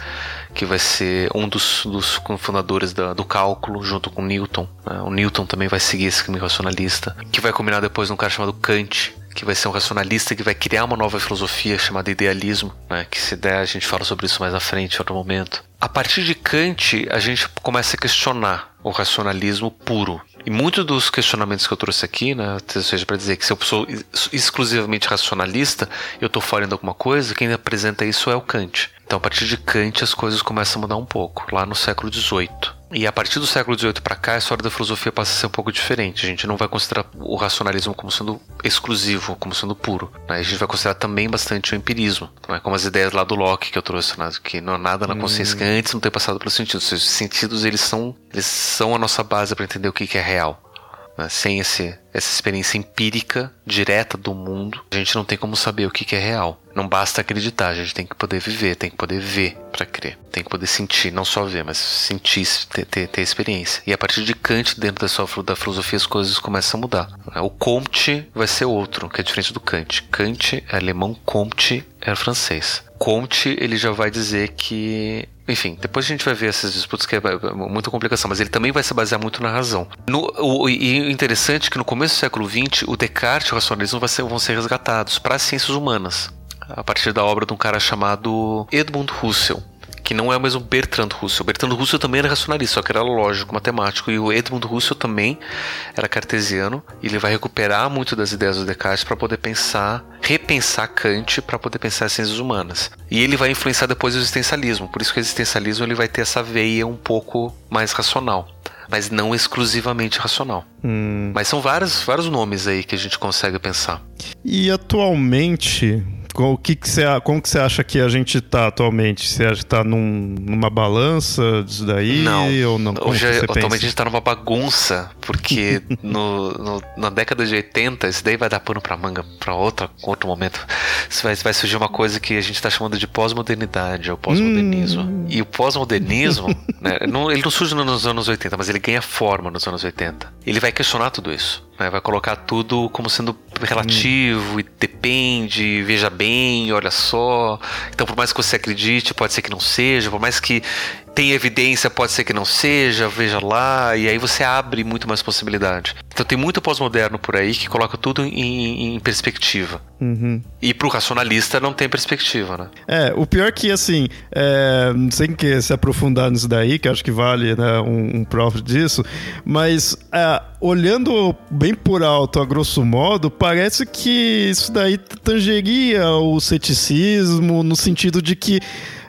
que vai ser um dos, dos fundadores da, do cálculo, junto com Newton. Né? O Newton também vai seguir esse caminho racionalista, que vai combinar depois um cara chamado Kant, que vai ser um racionalista que vai criar uma nova filosofia chamada idealismo, né? que se der a gente fala sobre isso mais à frente, em outro momento. A partir de Kant, a gente começa a questionar o racionalismo puro. E muitos dos questionamentos que eu trouxe aqui, né, seja, para dizer que se eu sou exclusivamente racionalista, eu estou de alguma coisa, quem apresenta isso é o Kant. Então, a partir de Kant, as coisas começam a mudar um pouco, lá no século XVIII. E a partir do século XVIII para cá, a história da filosofia passa a ser um pouco diferente. A gente não vai considerar o racionalismo como sendo exclusivo, como sendo puro. Né? A gente vai considerar também bastante o empirismo, né? como as ideias lá do Locke que eu trouxe, né? que não há nada na consciência hum. que antes não ter passado pelos sentidos. Os sentidos eles são, eles são a nossa base para entender o que, que é real. Né? Sem esse, essa experiência empírica direta do mundo, a gente não tem como saber o que, é real. Não basta acreditar, a gente tem que poder viver, tem que poder ver para crer, tem que poder sentir, não só ver, mas sentir, ter, ter, ter experiência. E a partir de Kant, dentro da sua da filosofia, as coisas começam a mudar. O Comte vai ser outro, que é diferente do Kant. Kant é alemão, Comte é francês. Comte, ele já vai dizer que enfim, depois a gente vai ver essas disputas que é muita complicação, mas ele também vai se basear muito na razão. No, o, e interessante é que no começo do século XX, o Descartes e o racionalismo vão ser resgatados para as ciências humanas, a partir da obra de um cara chamado Edmund Husserl que não é o mesmo Bertrand Russell. Bertrand Russell também era racionalista, só que era lógico, matemático. E o Edmund Russell também era cartesiano. E ele vai recuperar muito das ideias do Descartes para poder pensar, repensar Kant para poder pensar as ciências humanas. E ele vai influenciar depois o existencialismo. Por isso que o existencialismo ele vai ter essa veia um pouco mais racional mas não exclusivamente racional. Hum. Mas são vários, vários nomes aí que a gente consegue pensar. E atualmente, o que que você, como que você acha que a gente está atualmente? Você acha que está num, numa balança disso daí? Não. Ou não? Como Hoje, atualmente a gente está numa bagunça, porque *laughs* no, no, na década de 80, isso daí vai dar pano para manga para outro momento. Vai, vai surgir uma coisa que a gente está chamando de pós-modernidade, ou pós-modernismo. Hum. E o pós-modernismo, *laughs* né, ele não surge nos anos 80, mas ele ganha forma nos anos 80. Ele vai questionar tudo isso. Né? Vai colocar tudo como sendo relativo hum. e depende, veja bem, olha só. Então, por mais que você acredite, pode ser que não seja, por mais que tem evidência, pode ser que não seja, veja lá, e aí você abre muito mais possibilidade. Então tem muito pós-moderno por aí que coloca tudo em, em perspectiva. Uhum. E pro racionalista não tem perspectiva, né? É, o pior que, assim, é, sem que se aprofundar nisso daí, que acho que vale né, um, um próprio disso, mas é, olhando bem por alto, a grosso modo, parece que isso daí tangeria o ceticismo no sentido de que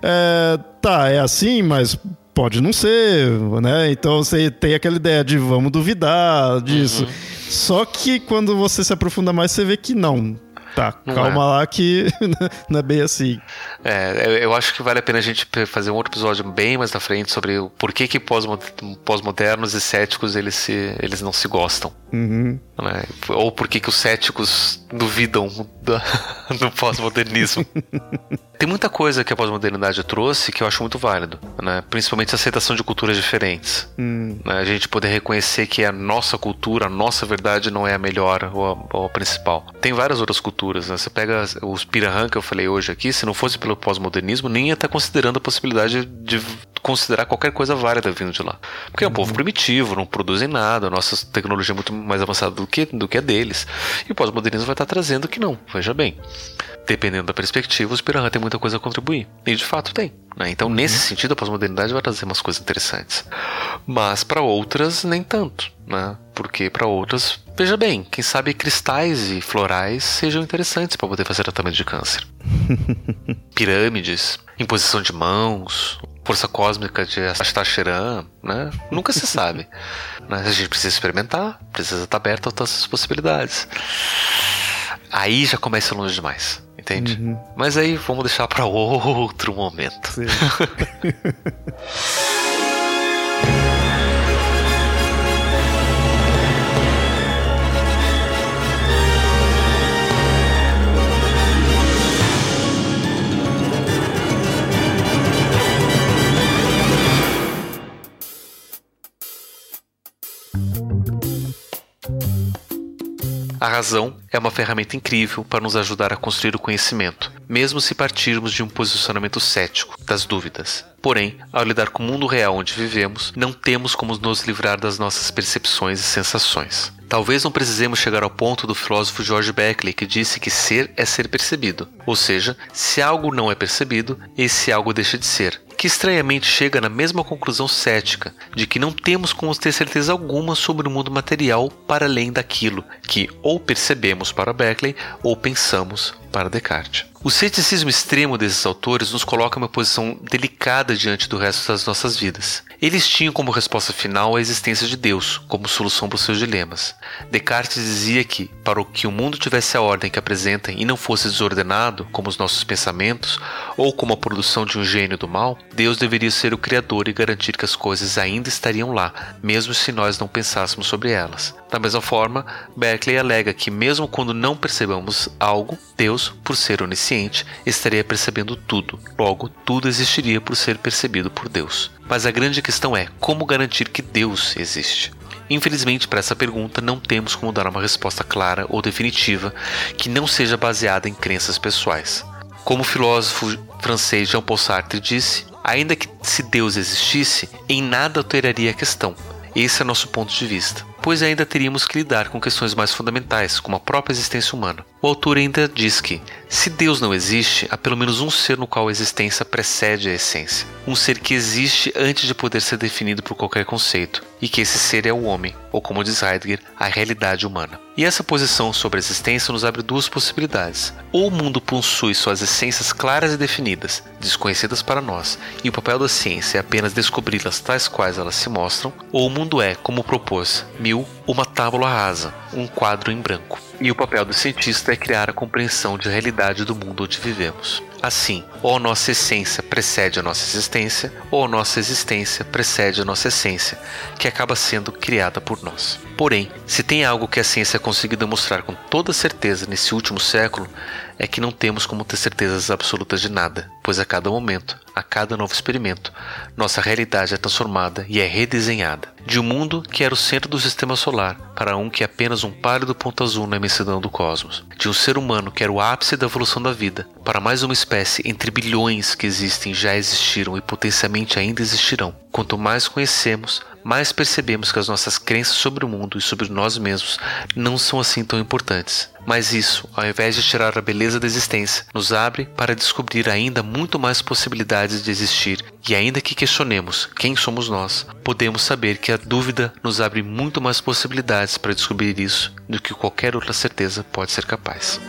é, tá, é assim, mas pode não ser, né? Então você tem aquela ideia de vamos duvidar disso. Uhum. Só que quando você se aprofunda mais, você vê que não. Tá, não calma é. lá que *laughs* não é bem assim. É, eu acho que vale a pena a gente fazer um outro episódio bem mais na frente sobre o porquê que pós-modernos e céticos eles, se, eles não se gostam. Uhum. Né? Ou por que os céticos duvidam do, *laughs* do pós-modernismo. *laughs* Tem muita coisa que a pós-modernidade trouxe que eu acho muito válido, né? principalmente a aceitação de culturas diferentes. Hum. Né? A gente poder reconhecer que a nossa cultura, a nossa verdade não é a melhor ou a, ou a principal. Tem várias outras culturas. Né? Você pega os Pirahã que eu falei hoje aqui, se não fosse pelo pós-modernismo, nem ia estar considerando a possibilidade de considerar qualquer coisa válida vindo de lá. Porque é um povo uhum. primitivo, não produzem nada, a nossa tecnologia é muito mais avançada do que, do que a deles. E o pós-modernismo vai estar trazendo que não, veja bem dependendo da perspectiva, o Spiranha tem muita coisa a contribuir. E de fato tem. Né? Então, uhum. nesse sentido, a pós-modernidade vai trazer umas coisas interessantes. Mas para outras, nem tanto. Né? Porque para outras, veja bem, quem sabe cristais e florais sejam interessantes para poder fazer tratamento de câncer. *laughs* Pirâmides, imposição de mãos, força cósmica de Astacheran, né? Nunca se sabe. *laughs* Né? A gente precisa experimentar, precisa estar aberto a todas essas possibilidades. Aí já começa longe demais entende? Uhum. Mas aí vamos deixar para *laughs* outro momento. *laughs* A razão é uma ferramenta incrível para nos ajudar a construir o conhecimento, mesmo se partirmos de um posicionamento cético, das dúvidas. Porém, ao lidar com o mundo real onde vivemos, não temos como nos livrar das nossas percepções e sensações. Talvez não precisemos chegar ao ponto do filósofo George Beckley que disse que ser é ser percebido. Ou seja, se algo não é percebido, esse algo deixa de ser que estranhamente chega na mesma conclusão cética de que não temos como ter certeza alguma sobre o mundo material para além daquilo que ou percebemos para Berkeley ou pensamos para Descartes. O ceticismo extremo desses autores nos coloca em uma posição delicada diante do resto das nossas vidas. Eles tinham como resposta final a existência de Deus, como solução para os seus dilemas. Descartes dizia que, para que o mundo tivesse a ordem que apresenta e não fosse desordenado, como os nossos pensamentos, ou como a produção de um gênio do mal, Deus deveria ser o Criador e garantir que as coisas ainda estariam lá, mesmo se nós não pensássemos sobre elas. Da mesma forma, Berkeley alega que, mesmo quando não percebamos algo, Deus, por ser onisciente, estaria percebendo tudo. Logo, tudo existiria por ser percebido por Deus. Mas a grande é como garantir que Deus existe. Infelizmente, para essa pergunta, não temos como dar uma resposta clara ou definitiva que não seja baseada em crenças pessoais. Como o filósofo francês Jean-Paul Sartre disse, ainda que se Deus existisse, em nada alteraria a questão. Esse é nosso ponto de vista pois ainda teríamos que lidar com questões mais fundamentais, como a própria existência humana. O autor ainda diz que, se Deus não existe, há pelo menos um ser no qual a existência precede a essência, um ser que existe antes de poder ser definido por qualquer conceito, e que esse ser é o homem, ou como diz Heidegger, a realidade humana. E essa posição sobre a existência nos abre duas possibilidades. Ou o mundo possui suas essências claras e definidas, desconhecidas para nós, e o papel da ciência é apenas descobri-las tais quais elas se mostram, ou o mundo é, como propôs uma tábula rasa, um quadro em branco. E o papel do cientista é criar a compreensão de realidade do mundo onde vivemos. Assim, ou nossa essência precede a nossa existência, ou nossa existência precede a nossa essência, que acaba sendo criada por nós. Porém, se tem algo que a ciência conseguiu demonstrar com toda certeza nesse último século, é que não temos como ter certezas absolutas de nada, pois a cada momento, a cada novo experimento, nossa realidade é transformada e é redesenhada. De um mundo que era o centro do sistema solar para um que é apenas um pálido ponto azul na imensidão do cosmos. De um ser humano que era o ápice da evolução da vida para mais uma espécie entre bilhões que existem, já existiram e potencialmente ainda existirão. Quanto mais conhecemos, mais percebemos que as nossas crenças sobre o mundo e sobre nós mesmos não são assim tão importantes. Mas isso, ao invés de tirar a beleza da existência, nos abre para descobrir ainda muito mais possibilidades de existir. E ainda que questionemos quem somos nós, podemos saber que a dúvida nos abre muito mais possibilidades para descobrir isso do que qualquer outra certeza pode ser capaz.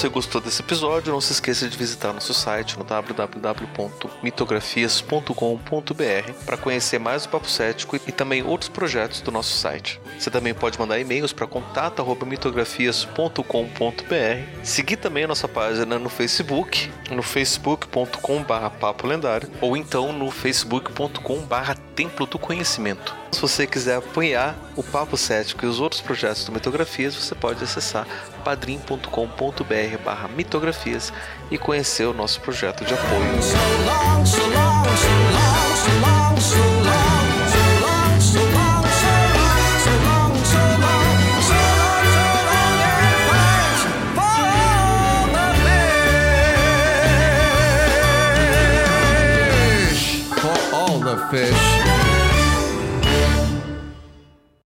Você gostou desse episódio, não se esqueça de visitar nosso site no www.mitografias.com.br para conhecer mais o Papo Cético e também outros projetos do nosso site. Você também pode mandar e-mails para contato@mitografias.com.br. Seguir também a nossa página no Facebook, no facebook.com/papo lendário ou então no facebook.com/templo do conhecimento. Se você quiser apoiar o Papo Cético e os outros projetos do Mitografias, você pode acessar padrim.com.br barra mitografias e conhecer o nosso projeto de apoio. fish.